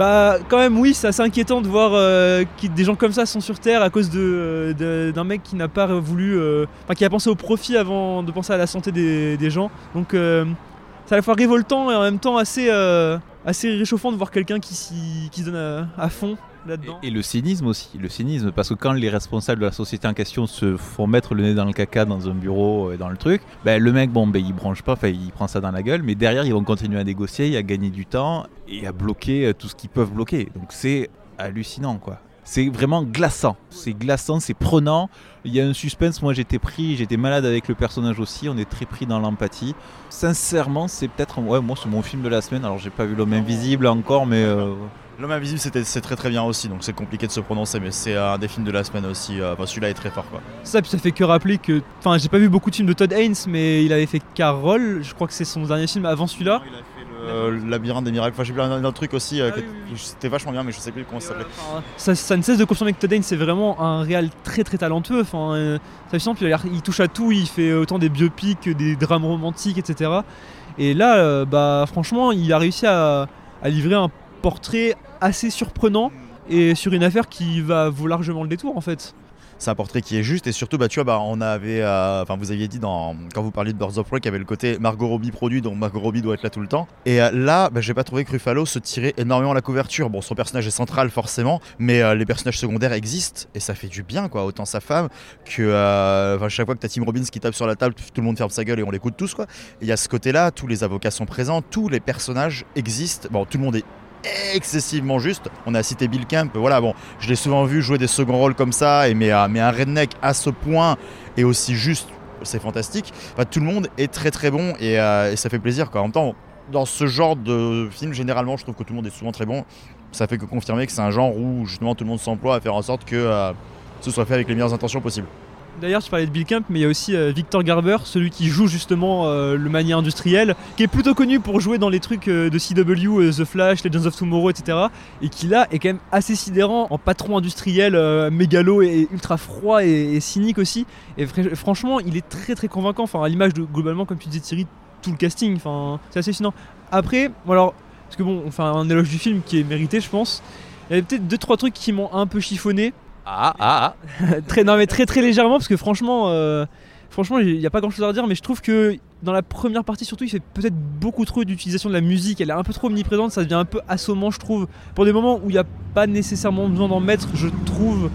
bah quand même oui c'est assez inquiétant de voir euh, des gens comme ça sont sur Terre à cause de- d'un mec qui n'a pas voulu, euh, qui a pensé au profit avant de penser à la santé des, gens. Donc euh, c'est à la fois révoltant et en même temps assez, euh, réchauffant de voir quelqu'un qui, se donne à fond Et le cynisme aussi, le cynisme, parce que quand les responsables de la société en question se font mettre le nez dans le caca dans un bureau et dans le truc, ben, le mec, bon, ben, il branche pas, il prend ça dans la gueule, mais derrière, ils vont continuer à négocier, à gagner du temps et à bloquer euh, tout ce qu'ils peuvent bloquer. Donc c'est hallucinant, quoi. C'est vraiment glaçant. C'est glaçant, c'est prenant. Il y a un suspense. Moi, j'étais pris, j'étais malade avec le personnage aussi. On est très pris dans l'empathie. Sincèrement, c'est peut-être, ouais, moi, c'est mon film de la semaine. Alors, j'ai pas vu L'homme invisible encore, mais euh, L'homme invisible, c'était- c'est très très bien aussi, donc c'est compliqué de se prononcer, mais c'est un des films de la semaine aussi. euh, Enfin, celui-là est très fort quoi. Ça, puis ça fait que rappeler que. Enfin, j'ai pas vu beaucoup de films de Todd Haynes, mais il avait fait Carol, je crois que c'est son dernier film avant celui-là. Euh, le labyrinthe des miracles, enfin, j'ai vu un, truc aussi, euh, que- c'était vachement bien, mais je sais plus comment ça s'appelait. Ça, ça ne cesse de confirmer que Todd Haynes c'est vraiment un réal très très talentueux. Enfin, euh, hallucinant, puis il, a il touche à tout, il fait autant des biopics que des drames romantiques, etc. Et là, euh, bah, franchement, il a réussi à, à livrer un portrait assez surprenant et sur une affaire qui va vaut largement le détour en fait. C'est un portrait qui est juste et surtout, bah, tu vois, bah, on avait, euh, enfin, vous aviez dit quand vous parliez de Birds of Prey qu'il y avait le côté Margot Robbie produit, donc Margot Robbie doit être là tout le temps. Et euh, là, bah, j'ai pas trouvé que Ruffalo se tirait énormément la couverture. Bon, son personnage est central forcément, mais euh, les personnages secondaires existent et ça fait du bien, quoi. Autant sa femme que, enfin, chaque fois que t'as Tim Robbins qui tape sur la table, tout le monde ferme sa gueule et on l'écoute tous, quoi. Il y a ce côté-là, tous les avocats sont présents, tous les personnages existent. Bon, tout le monde est excessivement juste. On a cité Bill Camp, voilà, bon, je l'ai souvent vu jouer des seconds rôles comme ça, et mais, euh, un redneck à ce point et aussi juste, c'est fantastique. Tout le monde est très très bon et, euh, et ça fait plaisir. Quoi. En même temps, dans ce genre de film, généralement, je trouve que tout le monde est souvent très bon. Ça fait que confirmer que c'est un genre où justement tout le monde s'emploie à faire en sorte que euh, ce soit fait avec les meilleures intentions possibles. D'ailleurs, tu parlais de Bill Camp, mais il y a aussi euh, Victor Garber, celui qui joue justement euh, le manier industriel, qui est plutôt connu pour jouer dans les trucs euh, de CW, The Flash, Legends of Tomorrow, etc. Et qui là est quand même assez sidérant en patron industriel, mégalo et ultra froid et, cynique aussi. Et fr- franchement, il est très très convaincant. Enfin, à l'image globalement, comme tu disais Thierry, tout le casting. Enfin, c'est assez fascinant. Après, bon, alors, parce que bon, enfin, un éloge du film qui est mérité, je pense. Il y avait peut-être deux trois trucs qui m'ont un peu chiffonné. Ah, ah, <laughs> très, non, mais très très légèrement, parce que franchement, euh, franchement, il n'y a pas grand chose à redire, mais je trouve que dans la première partie, surtout, il fait peut-être beaucoup trop d'utilisation de la musique. Elle est un peu trop omniprésente, ça devient un peu assommant, je trouve. Pour des moments où il n'y a pas nécessairement besoin d'en mettre, je trouve.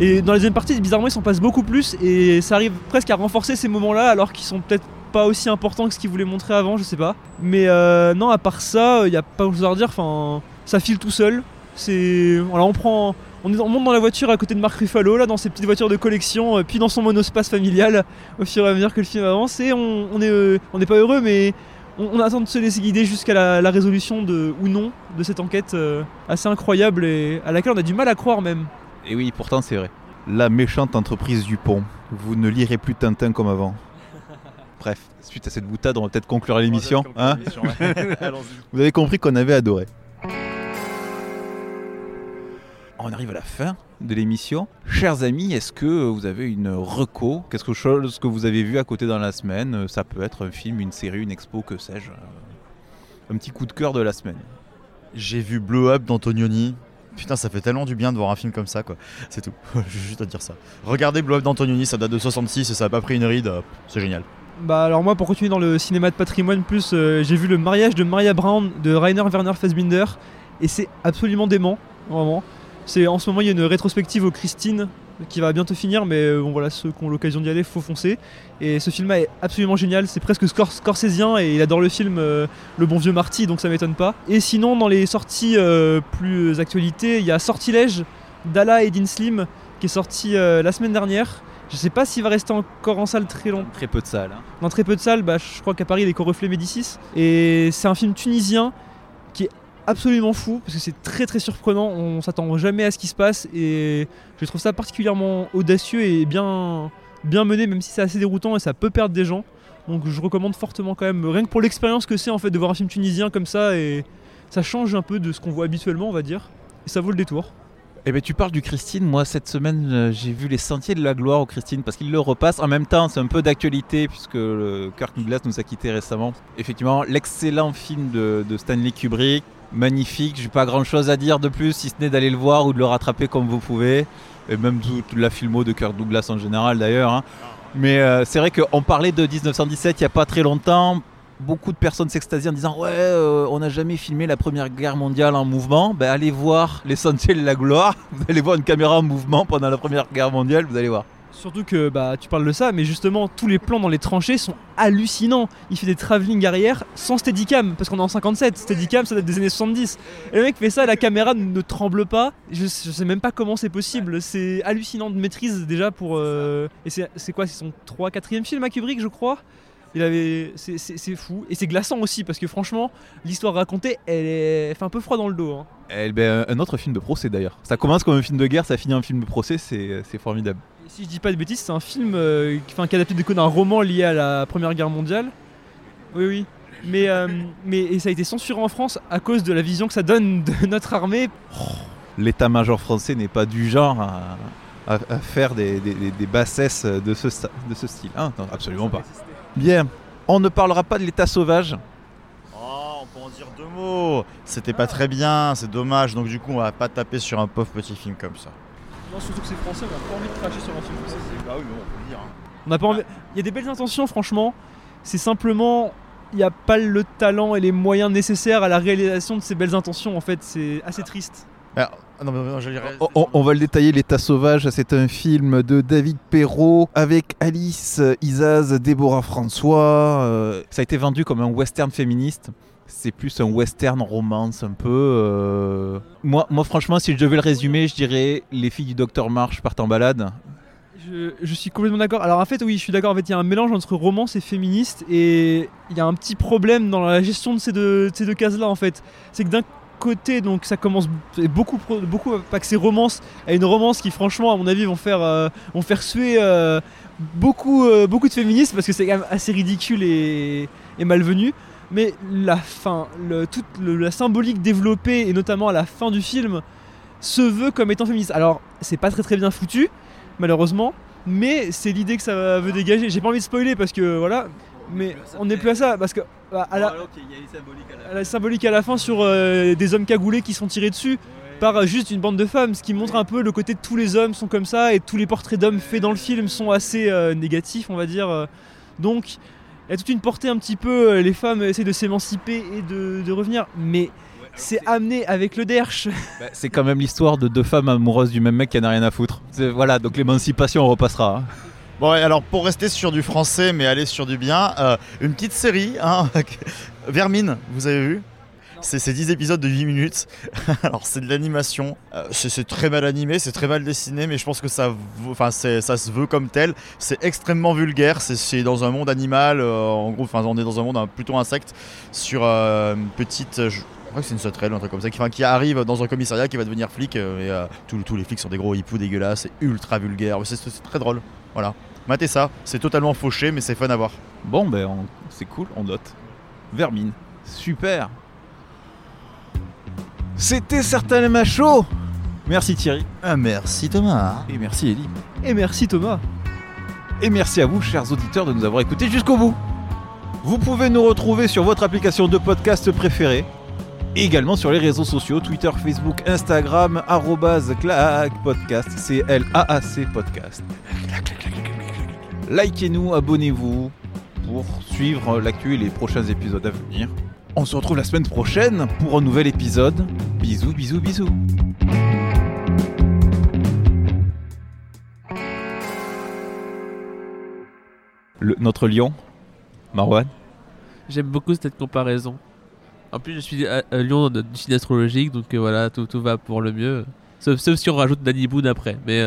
Et dans les deuxième parties, bizarrement, il s'en passe beaucoup plus, et ça arrive presque à renforcer ces moments-là, alors qu'ils sont peut-être pas aussi importants que ce qu'ils voulaient montrer avant, je sais pas. Mais euh, non, à part ça, il n'y a pas grand chose à redire. Enfin, ça file tout seul. C'est. Voilà, on prend. On, est, on monte dans la voiture à côté de Marc Ruffalo, là, dans ses petites voitures de collection, euh, puis dans son monospace familial, au fur et à mesure que le film avance. Et on, on est, euh, on n'est pas heureux, mais on, on attend de se laisser guider jusqu'à la, la résolution de, ou non de cette enquête euh, assez incroyable et à laquelle on a du mal à croire même. Et oui, pourtant c'est vrai. La méchante entreprise Dupont. Vous ne lirez plus Tintin comme avant. <laughs> Bref, suite à cette boutade, on va peut-être conclure l'émission. hein <laughs> Vous avez compris qu'on avait adoré. On arrive à la fin de l'émission. Chers amis, est-ce que vous avez une reco Quelque chose que vous avez vu à côté dans la semaine? Ça peut être un film, une série, une expo, que sais-je. Un petit coup de cœur de la semaine. J'ai vu Blow Up d'Antonioni. Putain, ça fait tellement du bien de voir un film comme ça, quoi. C'est tout. <laughs> Je vais juste à te dire ça. Regardez Blow Up d'Antonioni, ça date de 66 et ça a pas pris une ride. euh, C'est génial. Bah alors moi pour continuer dans le cinéma de patrimoine plus euh, j'ai vu le mariage de Maria Brown de Rainer Werner Fassbinder et c'est absolument dément vraiment. C'est en ce moment il y a une rétrospective au Christine qui va bientôt finir, mais euh, bon voilà, ceux qui ont l'occasion d'y aller, faut foncer. Et ce film est absolument génial, c'est presque scor- scorsésien et il adore le film euh, Le bon vieux Marty, donc ça m'étonne pas. Et sinon, dans les sorties euh, plus actualités, il y a Sortilège d'Ala et Slim qui est sorti euh, la semaine dernière. Je sais pas s'il va rester encore en salle très longtemps. Très peu de salles. hein. Dans très peu de salles, bah, je crois qu'à Paris, il est qu'au Reflet Médicis. Et c'est un film tunisien qui est absolument fou parce que c'est très très surprenant. On s'attend jamais à ce qui se passe et je trouve ça particulièrement audacieux et bien, bien mené, même si c'est assez déroutant et ça peut perdre des gens. Donc je recommande fortement quand même, rien que pour l'expérience que c'est en fait de voir un film tunisien comme ça et ça change un peu de ce qu'on voit habituellement, on va dire. Et ça vaut le détour. Eh ben tu parles du Christine, moi cette semaine euh, j'ai vu les Sentiers de la Gloire au Christine parce qu'il le repasse. En même temps c'est un peu d'actualité puisque Kirk Douglas nous a quitté récemment. Effectivement l'excellent film de Stanley Kubrick, magnifique, j'ai pas grand chose à dire de plus si ce n'est d'aller le voir ou de le rattraper comme vous pouvez. Et même toute la filmo de Kirk Douglas en général d'ailleurs. hein. Mais euh, c'est vrai qu'on parlait de 1917 il n'y a pas très longtemps. Beaucoup de personnes s'extasient en disant Ouais, euh, on n'a jamais filmé la première guerre mondiale en mouvement. Ben, allez voir Les Sentiers de la Gloire. <laughs> Vous allez voir une caméra en mouvement pendant la première guerre mondiale, vous allez voir. Surtout que bah, tu parles de ça, mais justement, tous les plans dans les tranchées sont hallucinants. Il fait des travelling arrière sans steadicam, parce qu'on est en 57. Steadicam, ça date des années 70. Et le mec fait ça, la caméra ne tremble pas. Je, sais même pas comment c'est possible. C'est hallucinant de maîtrise déjà pour. euh, Et c'est quoi C'est son 3 4 film à Kubrick, je crois? Il avait, c'est- fou et c'est glaçant aussi parce que franchement, l'histoire racontée, elle est, fait un peu froid dans le dos. hein. Eh ben, un autre film de procès d'ailleurs. Ça commence comme un film de guerre, ça finit en film de procès, c'est formidable. Si je dis pas de bêtises, c'est un film euh, qui, enfin, qui est adapté du coup d'un roman lié à la Première Guerre mondiale. Oui, oui. Mais, euh, mais et ça a été censuré en France à cause de la vision que ça donne de notre armée. L'état-major français n'est pas du genre à, à- à faire des, des- des- des bassesses de ce, de ce style. hein. non, absolument pas. Bien, on ne parlera pas de l'état sauvage. Oh, on peut en dire deux mots. C'était pas très bien, c'est dommage. Donc du coup, on va pas taper sur un pauvre petit film comme ça. Non, surtout que c'est français, on n'a pas envie de cracher sur un film français. Bah oui, on peut le dire. On n'a pas envie- Il y a des belles intentions, franchement. C'est simplement, il n'y a pas le talent et les moyens nécessaires à la réalisation de ces belles intentions. En fait, c'est assez triste. Ah, non, mais non, j'allais- On, on- on va le détailler, L'état sauvage, c'est un film de David Perrault avec Alice Isaz, Déborah François. euh, ça a été vendu comme un western féministe. C'est plus un western romance un peu. euh. Moi, moi, franchement, si je devais le résumer, je dirais Les filles du docteur March partent en balade. Je, suis complètement d'accord. Alors en fait, oui, je suis d'accord. En fait, il y a un mélange entre romance et féministe, et il y a un petit problème dans la gestion de ces deux, cases-là. En fait, c'est que d'un côté, donc ça commence beaucoup, beaucoup c'est romance, à une romance qui, franchement, à mon avis, vont faire, euh, vont faire suer euh, beaucoup, beaucoup de féministes parce que c'est quand même assez ridicule et malvenu. Mais la fin, le- toute le- la symbolique développée, et notamment à la fin du film, se veut comme étant féministe. Alors, c'est pas très très bien foutu, malheureusement, mais c'est l'idée que ça veut dégager. J'ai pas envie de spoiler parce que voilà, mais on n'est plus à ça parce que bah, à la, à la symbolique à la fin sur euh, des hommes cagoulés qui sont tirés dessus par euh, juste une bande de femmes, ce qui montre un peu le côté de tous les hommes sont comme ça et tous les portraits d'hommes faits dans le film sont assez euh, négatifs, on va dire. Donc, il y a toute une portée un petit peu, euh, les femmes essaient de s'émanciper et de, de revenir, mais c'est amené avec le derche. Bah, <laughs> c'est quand même l'histoire de deux femmes amoureuses du même mec qui en a rien à foutre. C'est- Voilà, donc l'émancipation, on repassera. hein. Bon, alors pour rester sur du français mais aller sur du bien, euh, une petite série, hein, <laughs> Vermine, vous avez vu? C'est c'est 10 épisodes de 8 minutes. <laughs> Alors c'est de l'animation. Euh, c'est très mal animé, c'est très mal dessiné, mais je pense que ça, enfin, se veut comme tel. C'est extrêmement vulgaire. C'est- dans un monde animal. euh, en gros, enfin, on est dans un monde un- plutôt insecte sur euh, une petite. je crois que c'est une sauterelle, un truc comme ça, qui, enfin, qui arrive dans un commissariat, qui va devenir flic. euh, et euh, tous, les flics sont des gros hipoux dégueulasses, c'est ultra vulgaire. C'est c'est très drôle. Voilà. Matez ça, c'est totalement fauché, mais c'est fun à voir. Bon, ben on- c'est cool, on note. Vermine, super. C'était certainement chaud. Merci Thierry. Ah, merci Thomas. Et merci Ellie. Et merci Thomas. Et merci à vous, chers auditeurs, de nous avoir écoutés jusqu'au bout. Vous pouvez nous retrouver sur votre application de podcast préférée. Et également sur les réseaux sociaux, Twitter, Facebook, Instagram, arrobase clac podcast, C-L-A-A-C podcast. Likez-nous, abonnez-vous pour suivre l'actu et les prochains épisodes à venir. On se retrouve la semaine prochaine pour un nouvel épisode. Bisous, bisous, bisous. Le, notre lion, Marwan J'aime beaucoup cette comparaison. En plus, je suis à, à lion du signe astrologique, donc euh, voilà, tout, tout, va pour le mieux. Sauf, si on rajoute Danny Boone après. Mais,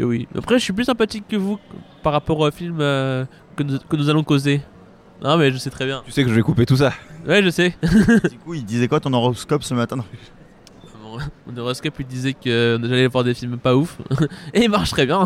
oui. Après, je suis plus sympathique que vous par rapport au film que, nous, que nous allons causer. Non, mais je sais très bien. Tu sais que je vais couper tout ça. Ouais, je sais. <laughs> Du coup, il disait quoi ton horoscope ce matin <laughs> Mon horoscope, il disait que j'allais voir des films pas ouf. <laughs> Et il marche très bien.